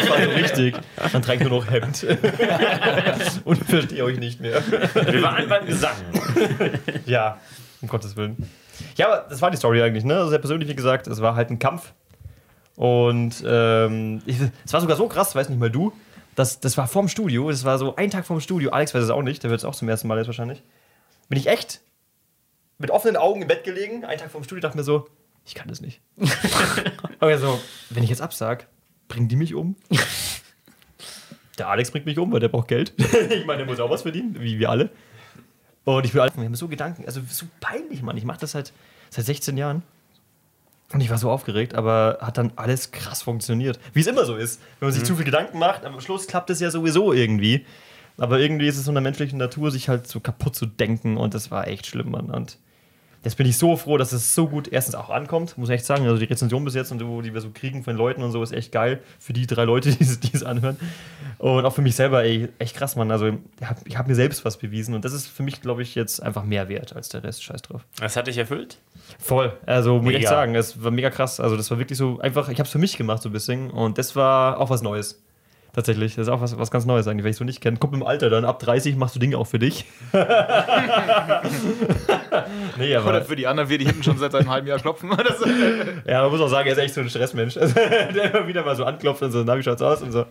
war so richtig. Dann ich nur noch Hemd. Und verstehe euch nicht mehr. Wir waren beim Gesang. Ja, um Gottes Willen. Ja, aber das war die Story eigentlich, ne? Also sehr persönlich, wie gesagt, es war halt ein Kampf. Und ähm, ich, es war sogar so krass, weiß nicht mal du, das, das war vorm Studio, das war so ein Tag vorm Studio, Alex weiß es auch nicht, der wird es auch zum ersten Mal jetzt wahrscheinlich. Bin ich echt mit offenen Augen im Bett gelegen, einen Tag vorm Studio, dachte mir so, ich kann das nicht. Aber so, wenn ich jetzt absag, bringen die mich um? der Alex bringt mich um, weil der braucht Geld. ich meine, der muss auch was verdienen, wie wir alle. Und ich will alle, wir haben so Gedanken, also so peinlich, Mann. Ich mache das seit, seit 16 Jahren. Und ich war so aufgeregt, aber hat dann alles krass funktioniert. Wie es immer so ist. Wenn man sich zu viel Gedanken macht, am Schluss klappt es ja sowieso irgendwie. Aber irgendwie ist es in der menschlichen Natur, sich halt so kaputt zu denken. Und das war echt schlimm, Mann. Und jetzt bin ich so froh, dass es so gut erstens auch ankommt, muss ich echt sagen. Also die Rezension bis jetzt und so, die wir so kriegen von Leuten und so, ist echt geil für die drei Leute, die es, die es anhören. Und auch für mich selber, ey, echt krass, Mann. Also ich habe hab mir selbst was bewiesen und das ist für mich, glaube ich, jetzt einfach mehr wert als der Rest. Scheiß drauf. Das hat dich erfüllt? Voll. Also muss ich echt Mega. sagen, es war mega krass. Also das war wirklich so einfach, ich habe es für mich gemacht so ein bisschen und das war auch was Neues. Tatsächlich, das ist auch was, was ganz Neues eigentlich, wenn ich so nicht kenne. Kommt im Alter dann, ab 30 machst du Dinge auch für dich. nee, Oder aber für die anderen, wir, die hinten schon seit einem halben Jahr klopfen. Ja, man muss auch sagen, er ist echt so ein Stressmensch. Also, der immer wieder mal so anklopft und so, na, wie schaut's aus? Und so.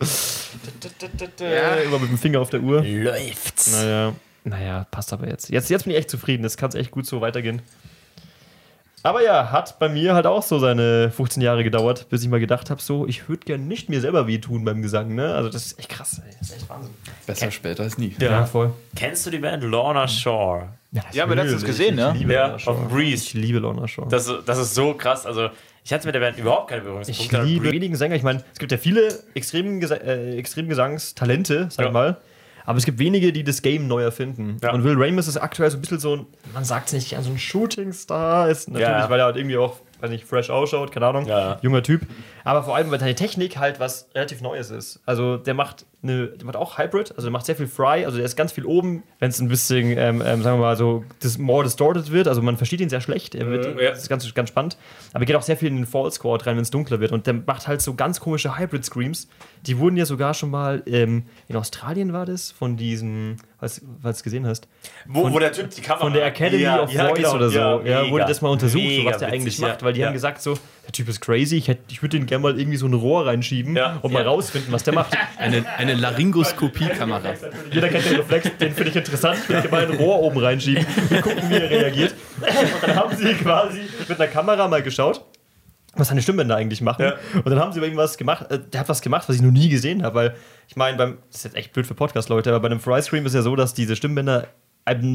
Ja. Immer mit dem Finger auf der Uhr. Läuft's. Naja, naja, passt aber jetzt. Jetzt, jetzt bin ich echt zufrieden. Das kann echt gut so weitergehen. Aber ja, hat bei mir halt auch so seine 15 Jahre gedauert, bis ich mal gedacht habe, so, ich würde gern nicht mir selber wehtun beim Gesang, ne? Also das ist echt krass, ey. Das ist echt Wahnsinn. Besser später als nie. Ja, voll. Kennst du die Band Lorna Shore? Ja, aber letztens gesehen, ich ne? liebe Ja, Lorna auf Shore. Breeze. Ich liebe Lorna Shore. Das, das ist so krass. Also, ich hatte mit der Band überhaupt keine ich Berührungspunkte. liebe wenigen Sänger. Ich meine, es gibt ja viele extrem, Gesa äh, extrem Gesangstalente, sag Ja. ich mal. Aber es gibt wenige, die das Game neu erfinden. Ja. Und Will Ramus ist aktuell so ein bisschen so ein, man sagt es nicht, so ein Shooting-Star ist. Natürlich, weil er halt irgendwie auch, weiß nicht, fresh ausschaut, keine Ahnung. Ja. Junger Typ. Aber vor allem, weil seine Technik halt was relativ Neues ist. Also der macht eine, der macht auch Hybrid, also der macht sehr viel Fry, also der ist ganz viel oben, wenn es ein bisschen, ähm, ähm, sagen wir mal so, dis more distorted wird, also man versteht ihn sehr schlecht, er wird, Mhm, ja. das ist ganz, ganz spannend. Aber er geht auch sehr viel in den Fall Squad rein, wenn es dunkler wird und der macht halt so ganz komische Hybrid-Screams. Die wurden ja sogar schon mal, ähm, in Australien war das, von diesem, was, was du gesehen hast, Wo, wo der Typ die Kamera. von der Academy Ja, of ja, Voice genau. oder so, ja, mega. wurde das mal untersucht, so, was der eigentlich witzig, macht, ja. weil die ja. haben gesagt so, der Typ ist crazy, ich, hätt- ich würde den gerne mal irgendwie so ein Rohr reinschieben Ja. und mal Ja. rausfinden, was der macht. Eine, eine Laryngoskopie-Kamera. Jeder kennt den Reflex, den finde ich interessant. Ich würde mal ein Rohr oben reinschieben und gucken, wie er reagiert. Und dann haben sie quasi mit einer Kamera mal geschaut, was seine Stimmbänder eigentlich machen. Ja. Und dann haben sie bei ihm was gemacht. Äh, der hat was gemacht, was ich noch nie gesehen habe, weil ich meine, beim, das ist jetzt echt blöd für Podcast-Leute, aber bei einem Fry Scream ist ja so, dass diese Stimmbänder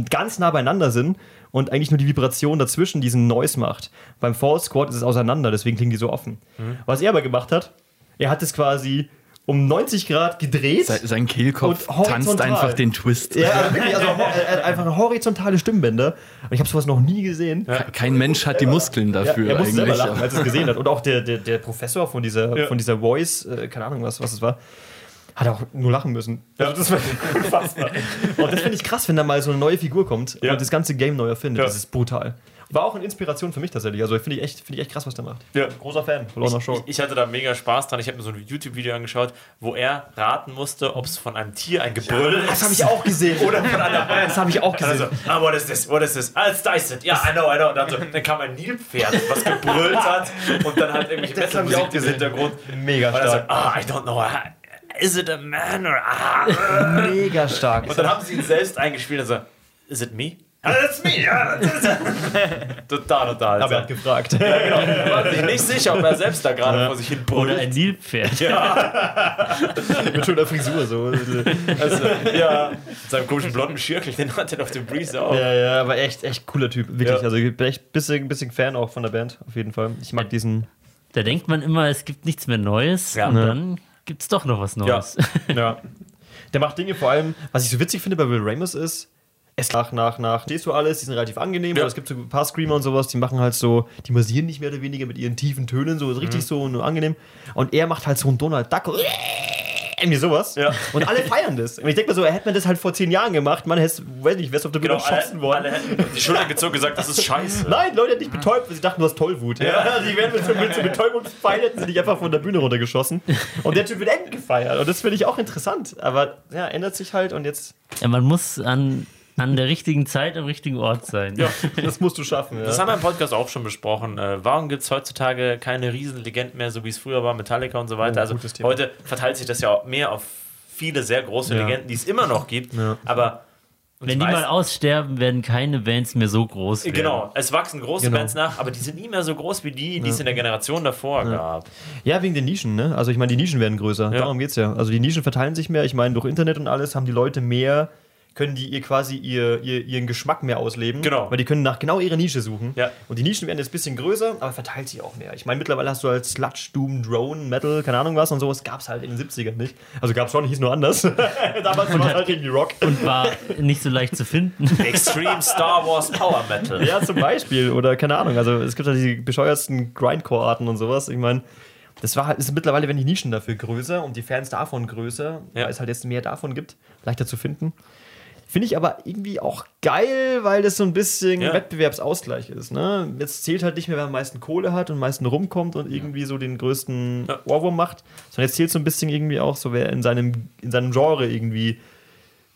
ganz nah beieinander sind und eigentlich nur die Vibration dazwischen diesen Noise macht. Beim Fall Squad ist es auseinander, deswegen klingen die so offen. Was er aber gemacht hat, er hat es quasi um 90 Grad gedreht. Se- Sein Kehlkopf Und tanzt einfach den Twist. Ja, also wirklich, also er hat einfach horizontale Stimmbänder. Und ich habe sowas noch nie gesehen. Kein Mensch hat die Muskeln Ja, dafür er musste selber eigentlich. lachen, als er es gesehen hat. Und auch der, der, der Professor von dieser, von dieser Voice, äh, keine Ahnung, was, was es war, hat auch nur lachen müssen. Also das war unfassbar. Und das finde ich krass, wenn da mal so eine neue Figur kommt Ja. und das ganze Game neu erfindet. Ja. Das ist brutal. War auch eine Inspiration für mich tatsächlich. Also finde ich, echt- finde ich echt krass, was der macht. Ja. Großer Fan. Lorna Ich, ich, ich hatte da mega Spaß dran. Ich habe mir so ein YouTube-Video angeschaut, wo er raten musste, ob es von einem Tier ein Gebrüll ist. Das habe ich auch gesehen. Oder von einer Band. Das habe ich auch Also, gesehen. ah, what is this? What is this? Ah, it's Dyson. Ja, I know, I know. Und dann, so, dann kam ein Nilpferd, was gebrüllt hat und dann halt irgendwelche Metal-Musik auch im gesehen. Hintergrund. Mega dann so, stark. ah, I don't know. ah, Is it a man or ah? Mega stark. Und dann haben sie ihn selbst eingespielt und so, is it me? Ah, that's me, ja. das ist- total, total. Aber er hat gefragt. Er war sich nicht sicher, ob er selbst da gerade vor sich hin Oder brüllt. ein Nilpferd. Mit schöner Frisur so. Also, ja. Mit seinem komischen blonden Schirkel, den hat er auf dem Breeze auch. Ja, ja, aber echt, echt cooler Typ. Wirklich. Ja. Also ich bin echt ein bisschen, bisschen Fan auch von der Band, auf jeden Fall. Ich mag diesen. Da denkt man immer, es gibt nichts mehr Neues. Ja. und Ja. dann gibt es doch noch was Neues. Ja. Der macht Dinge vor allem, was ich so witzig finde bei Will Ramus ist, es nach, nach, nach, stehst du alles, die sind relativ angenehm, Ja. aber es gibt so ein paar Screamer und sowas, die machen halt so, die massieren nicht mehr oder weniger mit ihren tiefen Tönen, so ist richtig Mhm. so nur angenehm. Und er macht halt so einen Donald Duck, irgendwie sowas. Ja. Und alle feiern das. Und ich denke mir so, hätte man das halt vor zehn Jahren gemacht, man hätte, weiß nicht, wärst auf der Bühne Genau, erschossen alle, worden. alle hätten die Schulter gezogen und gesagt, das ist scheiße. Nein, Leute hätten dich betäubt, weil sie dachten, du hast Tollwut. Ja. Also die werden mit so, mit so Betäubungspfeil hätten sie dich einfach von der Bühne runtergeschossen. Und der Typ wird eng gefeiert. Und das finde ich auch interessant. Aber ja, ändert sich halt und jetzt, Ja, man muss an, an der richtigen Zeit am richtigen Ort sein. Ja. das musst du schaffen. Ja. Das haben wir im Podcast auch schon besprochen. Äh, warum gibt es heutzutage keine Riesenlegenden mehr, so wie es früher war, Metallica und so weiter? Oh, also heute verteilt sich das ja auch mehr auf viele sehr große Ja. Legenden, die es immer noch gibt. Ja. Aber Wenn die weiß- mal aussterben, werden keine Bands mehr so groß werden. Genau, es wachsen große Genau. Bands nach, aber die sind nie mehr so groß wie die, die es in der Generation davor gab. Ja, wegen den Nischen, ne? Also ich meine, die Nischen werden größer. Ja. Darum geht's ja. Also die Nischen verteilen sich mehr. Ich meine, durch Internet und alles haben die Leute mehr, können die ihr quasi ihr, ihr, ihren Geschmack mehr ausleben. Genau. Weil die können nach genau ihrer Nische suchen. Ja. Und die Nischen werden jetzt ein bisschen größer, aber verteilt sich auch mehr. Ich meine, mittlerweile hast du als Sludge, Doom, Drone, Metal, keine Ahnung was und sowas, gab's halt in den 70ern nicht. Also gab's schon, hieß nur anders. Damals war es halt irgendwie Rock. Und war nicht so leicht zu finden. Extreme Star Wars Power Metal. Ja, zum Beispiel. Oder keine Ahnung. Also es gibt ja die bescheuertsten Grindcore-Arten und sowas. Ich meine, das war halt, ist mittlerweile werden die Nischen dafür größer und die Fans davon größer, Ja. weil es halt jetzt mehr davon gibt, leichter zu finden. Finde ich aber irgendwie auch geil, weil das so ein bisschen Ja. Wettbewerbsausgleich ist. Ne? Jetzt zählt halt nicht mehr, wer am meisten Kohle hat und am meisten rumkommt und irgendwie so den größten Ja. Ohrwurm macht, sondern jetzt zählt so ein bisschen irgendwie auch so, wer in seinem, in seinem Genre irgendwie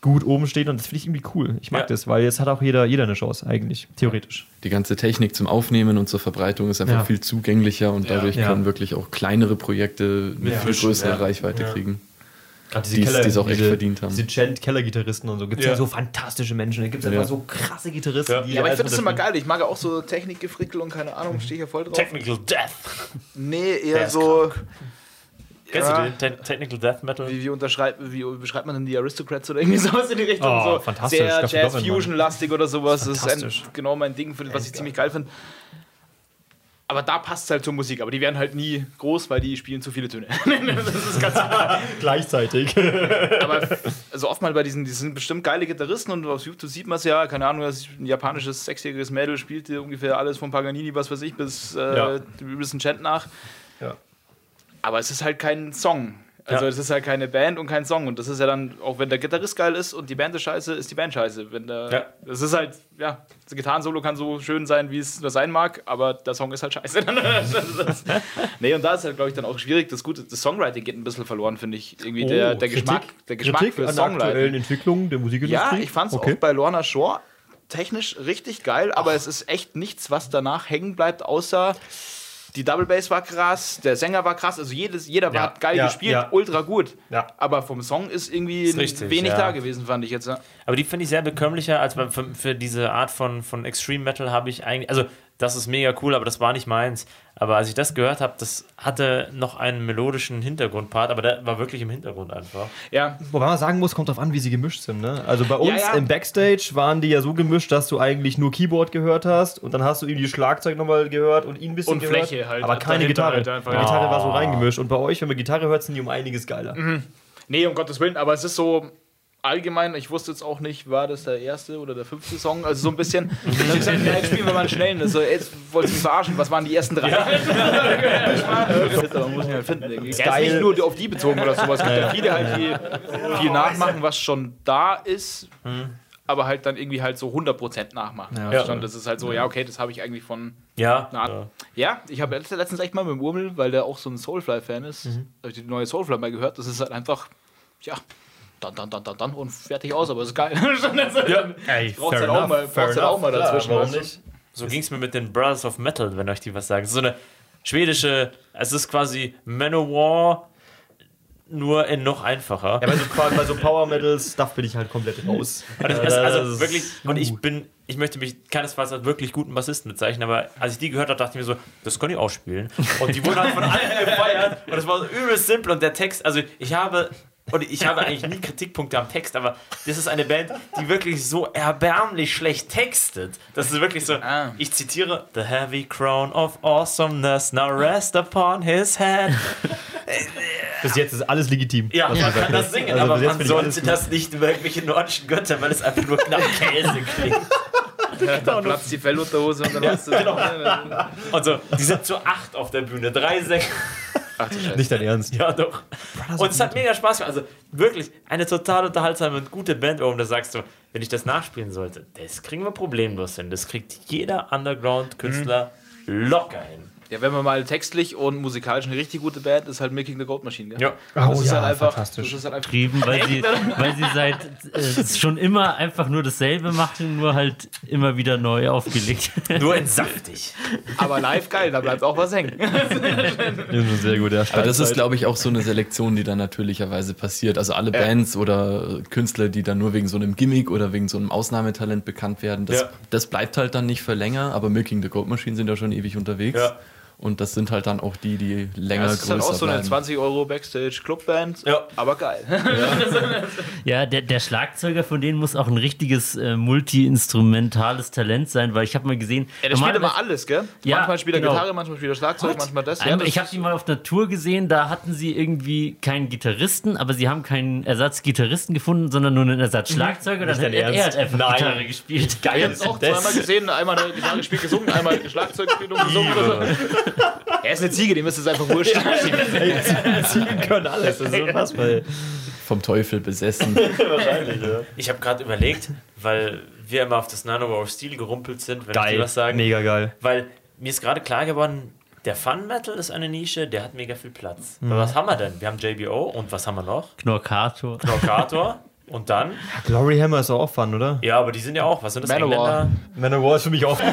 gut oben steht und das finde ich irgendwie cool. Ich mag Ja. das, weil jetzt hat auch jeder, jeder eine Chance eigentlich, theoretisch. Die ganze Technik zum Aufnehmen und zur Verbreitung ist einfach Ja. viel zugänglicher und dadurch Ja. können wirklich auch kleinere Projekte mit viel größerer Reichweite kriegen. Gerade Die es- die es auch echt verdient haben. Diese Gent-Keller-Gitarristen und so. Gibt es ja. Ja. so fantastische Menschen. Da gibt es Ja. einfach so krasse Gitarristen. Ja. die Ja, aber ich alles finde das immer geil. Ich mag ja auch so Technikgefrickel und keine Ahnung, stehe ich ja voll drauf. Technical Death. Nee, eher ist so. Kennst Ja. du den? Te Technical Death Metal? Wie, wie, unterschreibt, wie beschreibt man denn die Aristocrats oder irgendwie sowas in die Richtung? Oh, so fantastisch. Sehr Jazz-Fusion-lastig oder sowas. Das ist, ein, genau mein Ding, was ich ziemlich geil finde. Aber da passt es halt zur Musik. Aber die werden halt nie groß, weil die spielen zu viele Töne. das ist ganz Gleichzeitig. Aber also oft mal bei diesen, die sind bestimmt geile Gitarristen und auf YouTube sieht man es ja, keine Ahnung, dass ein japanisches sechsjähriges Mädel spielt ungefähr alles von Paganini, was weiß ich, bis äh, Ja. dem übelsten Chant nach. Ja. Aber es ist halt kein Song. Also Ja. es ist halt keine Band und kein Song. Und das ist ja dann, auch wenn der Gitarrist geil ist und die Band ist scheiße, ist die Band scheiße. Wenn der, Ja. Das ist halt, ja, das Gitarrensolo kann so schön sein, wie es nur sein mag, aber der Song ist halt scheiße. Nee, und da ist halt, glaube ich, dann auch schwierig. Das Gute, das Songwriting geht ein bisschen verloren, finde ich. Irgendwie der, der Geschmack, der Geschmack Oh, Kritik für an der aktuellen Songwriting. Entwicklung der Musikindustrie. Ja, ich fand es okay. auch bei Lorna Shore technisch richtig geil, aber es ist echt nichts, was danach hängen bleibt, außer die Double Bass war krass, der Sänger war krass, also jedes, jeder Ja, hat geil ja, gespielt, ja. ultra gut. Ja. Aber vom Song ist irgendwie Ist richtig, wenig da gewesen, fand ich jetzt. Aber die finde ich sehr bekömmlicher, als für, für diese Art von, von Extreme Metal habe ich eigentlich. Also, das ist mega cool, aber das war nicht meins. Aber als ich das gehört habe, das hatte noch einen melodischen Hintergrundpart, aber der war wirklich im Hintergrund einfach. ja. Wobei man sagen muss, kommt drauf an, wie sie gemischt sind. Ne? Also bei uns ja. im Backstage waren die ja so gemischt, dass du eigentlich nur Keyboard gehört hast und dann hast du irgendwie Schlagzeug nochmal gehört und ihn ein bisschen Und gehört. Fläche halt aber keine Gitarre. halt einfach. die Gitarre war so reingemischt. Und bei euch, wenn man Gitarre hört, sind die um einiges geiler. Nee, um Gottes Willen, aber es ist so allgemein, ich wusste jetzt auch nicht, war das der erste oder der fünfte Song, also so ein bisschen. Dann hab ich gesagt, ja, jetzt spielen wir mal einen schnellen. Also, jetzt wollte ich mich verarschen, was waren die ersten drei? Man muss ihn halt finden. irgendwie. Ist nicht nur auf die bezogen oder sowas. Es gibt ja viele halt, die viel nachmachen, was schon da ist. Aber halt dann irgendwie halt so 100% nachmachen. Ja. Schon, das ist halt so, ja, okay, das habe ich eigentlich von Ja. na, ja. ja, ich habe letztens echt mal mit dem Urmel, weil der auch so ein Soulfly-Fan ist, habe ich die neue Soulfly mal gehört. Das ist halt einfach, ja, dann, dann, dann, dann, dann und fertig aus, aber ist geil. ja, Ey, brauchst halt auch mal, brauchst halt auch mal dazwischen. warum weißt du? nicht? So ging es mir mit den Brothers of Metal, wenn euch die was sagen. So eine schwedische, es ist quasi Manowar, nur in noch einfacher. Ja, bei so, bei so Power Metal Stuff bin ich halt komplett raus. Also ist- wirklich, und ich bin, ich möchte mich keinesfalls als wirklich guten Bassisten bezeichnen, aber als ich die gehört habe, dachte ich mir so, das können die auch spielen. Und die wurden halt von allen gefeiert und es war so übelst simpel und der Text, also ich habe, und ich habe eigentlich nie Kritikpunkte am Text, aber das ist eine Band, die wirklich so erbärmlich schlecht textet. Das ist wirklich so, Ah. ich zitiere, The heavy crown of awesomeness now rest upon his head. Bis jetzt ist alles legitim. Ja, man du kann das singen, Also aber man sollte das nicht in irgendwelche nordischen Götter, weil es einfach nur nach Käse klingt. Dann platzt die Fellunterhose und dann hast du. Und so, die sind zu acht auf der Bühne, drei Sänger. Ach. Nicht dein Ernst. Ja, doch. Und es hat mega Spaß gemacht. Also wirklich eine total unterhaltsame und gute Band, warum du sagst so, wenn ich das nachspielen sollte, das kriegen wir problemlos hin. Das kriegt jeder Underground-Künstler locker hin. Ja, wenn man mal textlich und musikalisch eine richtig gute Band ist, halt Milking the Goat Machine, gell? Ja. das ist ja, halt einfach. fantastisch. Das ist halt einfach weil sie, weil sie seit äh, schon immer einfach nur dasselbe machen, nur halt immer wieder neu aufgelegt. Nur in saftig. aber live geil, da bleibt auch was hängen. Sehr gut, ja. Aber das ist, glaube ich, auch so eine Selektion, die dann natürlicherweise passiert. Also alle Bands oder Künstler, die dann nur wegen so einem Gimmick oder wegen so einem Ausnahmetalent bekannt werden, das, Ja. das bleibt halt dann nicht für länger. Aber Milking the Goat Machine sind ja schon ewig unterwegs. Ja. Und das sind halt dann auch die, die länger Das ist halt auch so eine bleiben. 20 Euro Backstage Clubband, Ja. aber geil. Ja, der, der Schlagzeuger von denen muss auch ein richtiges äh, multi-instrumentales Talent sein, weil ich habe mal gesehen, Ja, der spielt immer alles, gell? Ja, manchmal spielt er genau. Gitarre, manchmal spielt er Schlagzeug, manchmal das. Ja, das ich habe sie mal auf einer Tour gesehen, da hatten sie irgendwie keinen Gitarristen, aber sie haben keinen Ersatzgitarristen gefunden, sondern nur einen Ersatzschlagzeuger. Dann hat er, er hat einfach Nein. Gitarre gespielt. Ich habe es auch zweimal gesehen, einmal eine Gitarre gespielt, gesungen, einmal Schlagzeug gespielt und gesungen. Er ist eine Ziege, dem ist es einfach wurscht. Ziegen können alles. Das ist unfassbar. Vom Teufel besessen. Ich habe gerade überlegt, weil wir immer auf das Nano of Steel gerumpelt sind, wenn ich Geil. dir was sagen. Mega geil. Weil mir ist gerade klar geworden, der Fun Metal ist eine Nische, der hat mega viel Platz. Mhm. Aber was haben wir denn? Wir haben JBO und was haben wir noch? Knorkator. Knockator. und dann? Glory Hammer ist auch fun, oder? Ja, aber die sind ja auch, was sind das? Manowar. Engländer? Manowar ist für mich auch.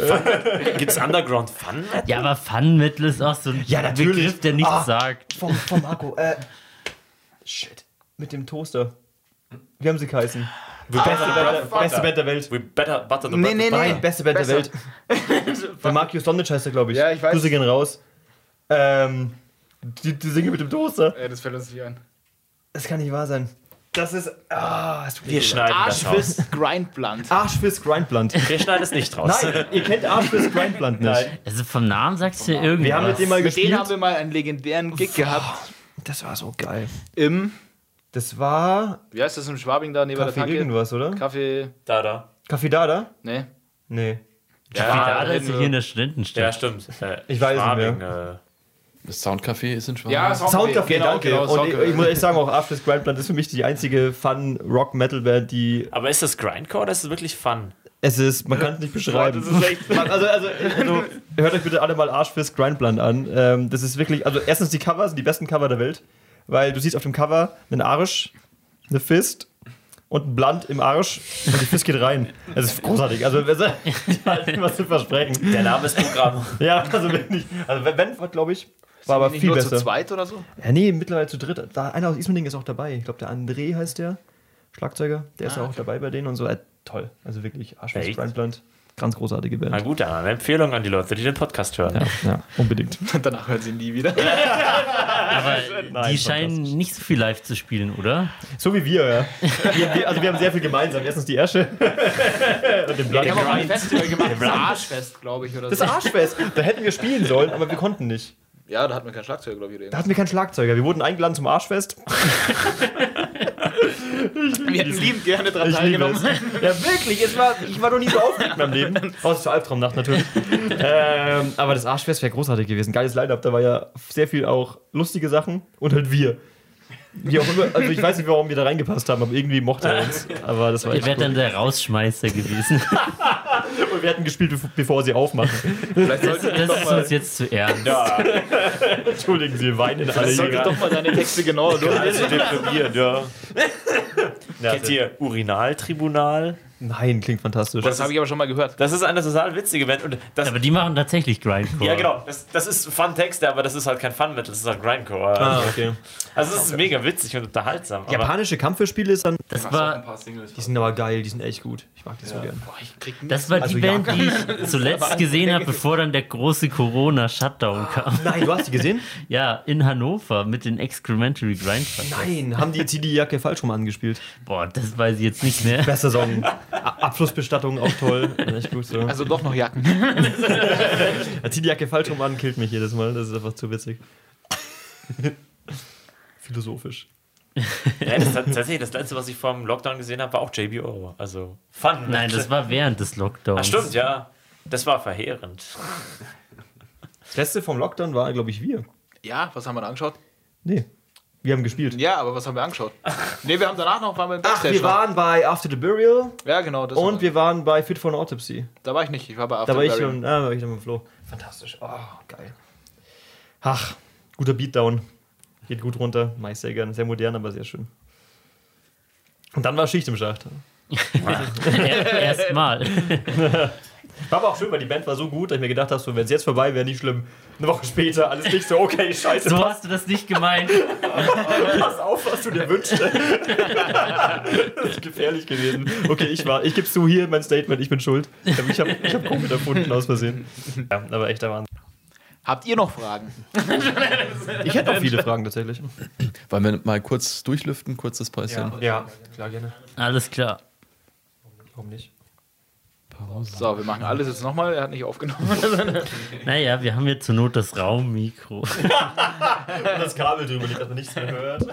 Gibt es Underground Fun Metal? Ja, aber Fun Metal ist auch so ein Ja, natürlich. Begriff, der nichts Ah. sagt. Vom, vom Akku. Äh, shit. Mit dem Toaster. Wie haben sie geheißen? beste, Band, der- beste Band der Welt. We better butter the Nee, nee, nee. Nein, beste Band Besser. der Welt. Der Markius Sondic heißt er, glaube ich. Ja, ich weiß. Grüße gehen raus. Ähm, die, die singen mit dem Toaster. Ja, das fällt uns nicht ein. Das kann nicht wahr sein. Das ist. Ah, es tut mir Wir leid. schneiden das raus. Arschfist Grindblunt. Arschfist Grindblunt. Wir schneiden es nicht raus. Nein, ihr kennt Arschfist Grindblunt nicht. Also vom Namen sagst du irgendwas. Wir haben mit dem mal Mit denen gespielt. haben wir mal einen legendären Gig gehabt Das war so geil. im, Das war wie heißt das im Schwabing da neben der Kaffee Tanke? irgendwas, oder? Kaffee, Da, da. Café Dada? ne? Nee. Ja, Ja, da ist hier in der Studentenstadt. ja stimmt. Äh, Ich weiß es nicht Schwabing, äh, Das Soundcafé ist in Schwaben. Ja, Soundcafé, genau, danke. genau, und ich, Soundcafé. ich muss echt sagen, auch Arschfist Grindblunt ist für mich die einzige Fun-Rock-Metal-Band, die Aber ist das Grindcore oder ist es wirklich Fun? es ist, man kann es nicht beschreiben. das ist echt- Man- also, also, also, hört euch bitte alle mal Arschfist Grindblunt an. Ähm, das ist wirklich, also erstens die Cover sind die besten Cover der Welt, weil du siehst auf dem Cover einen Arsch, eine Fist und ein Blunt im Arsch und die Fist geht rein. Das ist großartig. Also, also die halten was zu versprechen. Der Name ist Programm. Ja, also wirklich. Also, wenn, wenn glaube ich, war aber viel nur besser. zu zweit oder so? Ja, nee, mittlerweile zu dritt. Da, einer aus Ismaning ist auch dabei. Ich glaube, der André heißt der. Schlagzeuger. Der ist ja auch dabei bei denen und so. Äh, toll. Also wirklich, Echt? Grindblunt. Ganz großartige Na Band. gut, dann eine Empfehlung an die Leute, die den Podcast hören. Ja, ja, unbedingt. Danach hören sie nie wieder. Aber Nein, die scheinen nicht so viel live zu spielen, oder? So wie wir, ja. wir, wir, also wir haben sehr viel gemeinsam. Erstens die Äsche und den Blunt. Die haben auch ein Festival gemacht, das Arschfest, glaube ich, oder Das so. Arschfest. Da hätten wir spielen sollen, aber wir konnten nicht. Ja, da hatten wir kein Schlagzeug, glaube ich. Oder Da hatten wir keinen Schlagzeuger. Wir wurden eingeladen zum Arschfest. wir hätten liebend gerne daran Ich teilgenommen. Ja, wirklich. Es war, ich war noch nie so aufgeregt in meinem Leben. Außer zur Albtraumnacht natürlich. ähm, aber das Arschfest wäre großartig gewesen. Geiles Line-Up. Da war ja sehr viel auch lustige Sachen und halt wir. Wie auch immer, also ich weiß nicht, warum wir da reingepasst haben, aber irgendwie mochte er uns. Aber das war wärt cool. dann der Rausschmeißer gewesen. Und wir hatten gespielt, bev- bevor sie aufmachen. Vielleicht Das, das ist uns jetzt zu ernst. Ja, Entschuldigen Sie, weinen alle sollte hier. doch mal deine Texte genauer also durchlesen. deprimiert, ja. Ja, Kennt ihr Urinaltribunal? Nein, klingt fantastisch. Das habe ich aber schon mal gehört. Das ist eine total witzige Band. Und das, Aber die machen tatsächlich Grindcore. ja, genau. Das, das ist Fun-Texte, aber das ist halt kein Fun-Metal, das ist halt Grindcore. ah, okay. Also, es ist mega witzig und unterhaltsam. Aber Japanische Kampfspiele ist dann. Das war, paar Singles. Die sind aber geil, die sind echt gut. Ich mag die so gern. Boah, ich krieg das war die Also Band, ja. die ich zuletzt gesehen habe, bevor dann der große Corona-Shutdown kam. Nein, du hast die gesehen? Ja, in Hannover mit den Excrementary Grindcore. Nein, haben die, die Jacke falsch rum angespielt. Boah, das weiß ich jetzt nicht mehr. Bester Song. Abschlussbestattung auch toll. Echt gut so. Also doch noch Jacken. Er zieht die Jacke falsch rum an, killt mich jedes Mal. Das ist einfach zu witzig. Philosophisch. ja, das, tatsächlich, das letzte, was ich vom Lockdown gesehen habe, war auch JBO. Also, Fun. Nein, das war während des Lockdowns. Ach, stimmt, ja. Das war verheerend. Das letzte vom Lockdown war, glaube ich, wir. Ja, was haben wir da angeschaut? Nee. Wir haben gespielt. Ja, aber was haben wir angeschaut? nee, wir haben danach noch, waren wir im Ach, wir waren bei After the Burial ja, genau. Das und war, wir waren bei Fit for an Autopsy. da war ich nicht. Ich war bei After Da war ich Burial. schon, ah, war ich dann mit Flo. Fantastisch. Oh, geil. Ach, guter Beatdown. Geht gut runter. Mag ich sehr gern. Sehr modern, aber sehr schön. Und dann war Schicht im Schacht. Erstmal. War aber auch schön, weil die Band war so gut, dass ich mir gedacht habe, so, wenn es jetzt vorbei wäre, nicht schlimm. Eine Woche später, alles nicht so, okay, scheiße, So hast du das nicht gemeint. pass auf, was du dir wünschst. das ist gefährlich gewesen. Okay, ich war, ich gebe zu hier mein Statement, ich bin schuld. Ich habe ich hab, Covid erfunden aus Versehen. Ja, aber echter Wahnsinn. Habt ihr noch Fragen? Ich hätte noch viele Fragen tatsächlich. Wollen wir mal kurz durchlüften, kurzes Päuschen? Ja, klar, gerne. Alles klar. Warum nicht? So, wir machen alles jetzt nochmal. Er hat nicht aufgenommen. Naja, wir haben jetzt zur Not das Raummikro. Und das Kabel drüber liegt, dass man nichts mehr hört.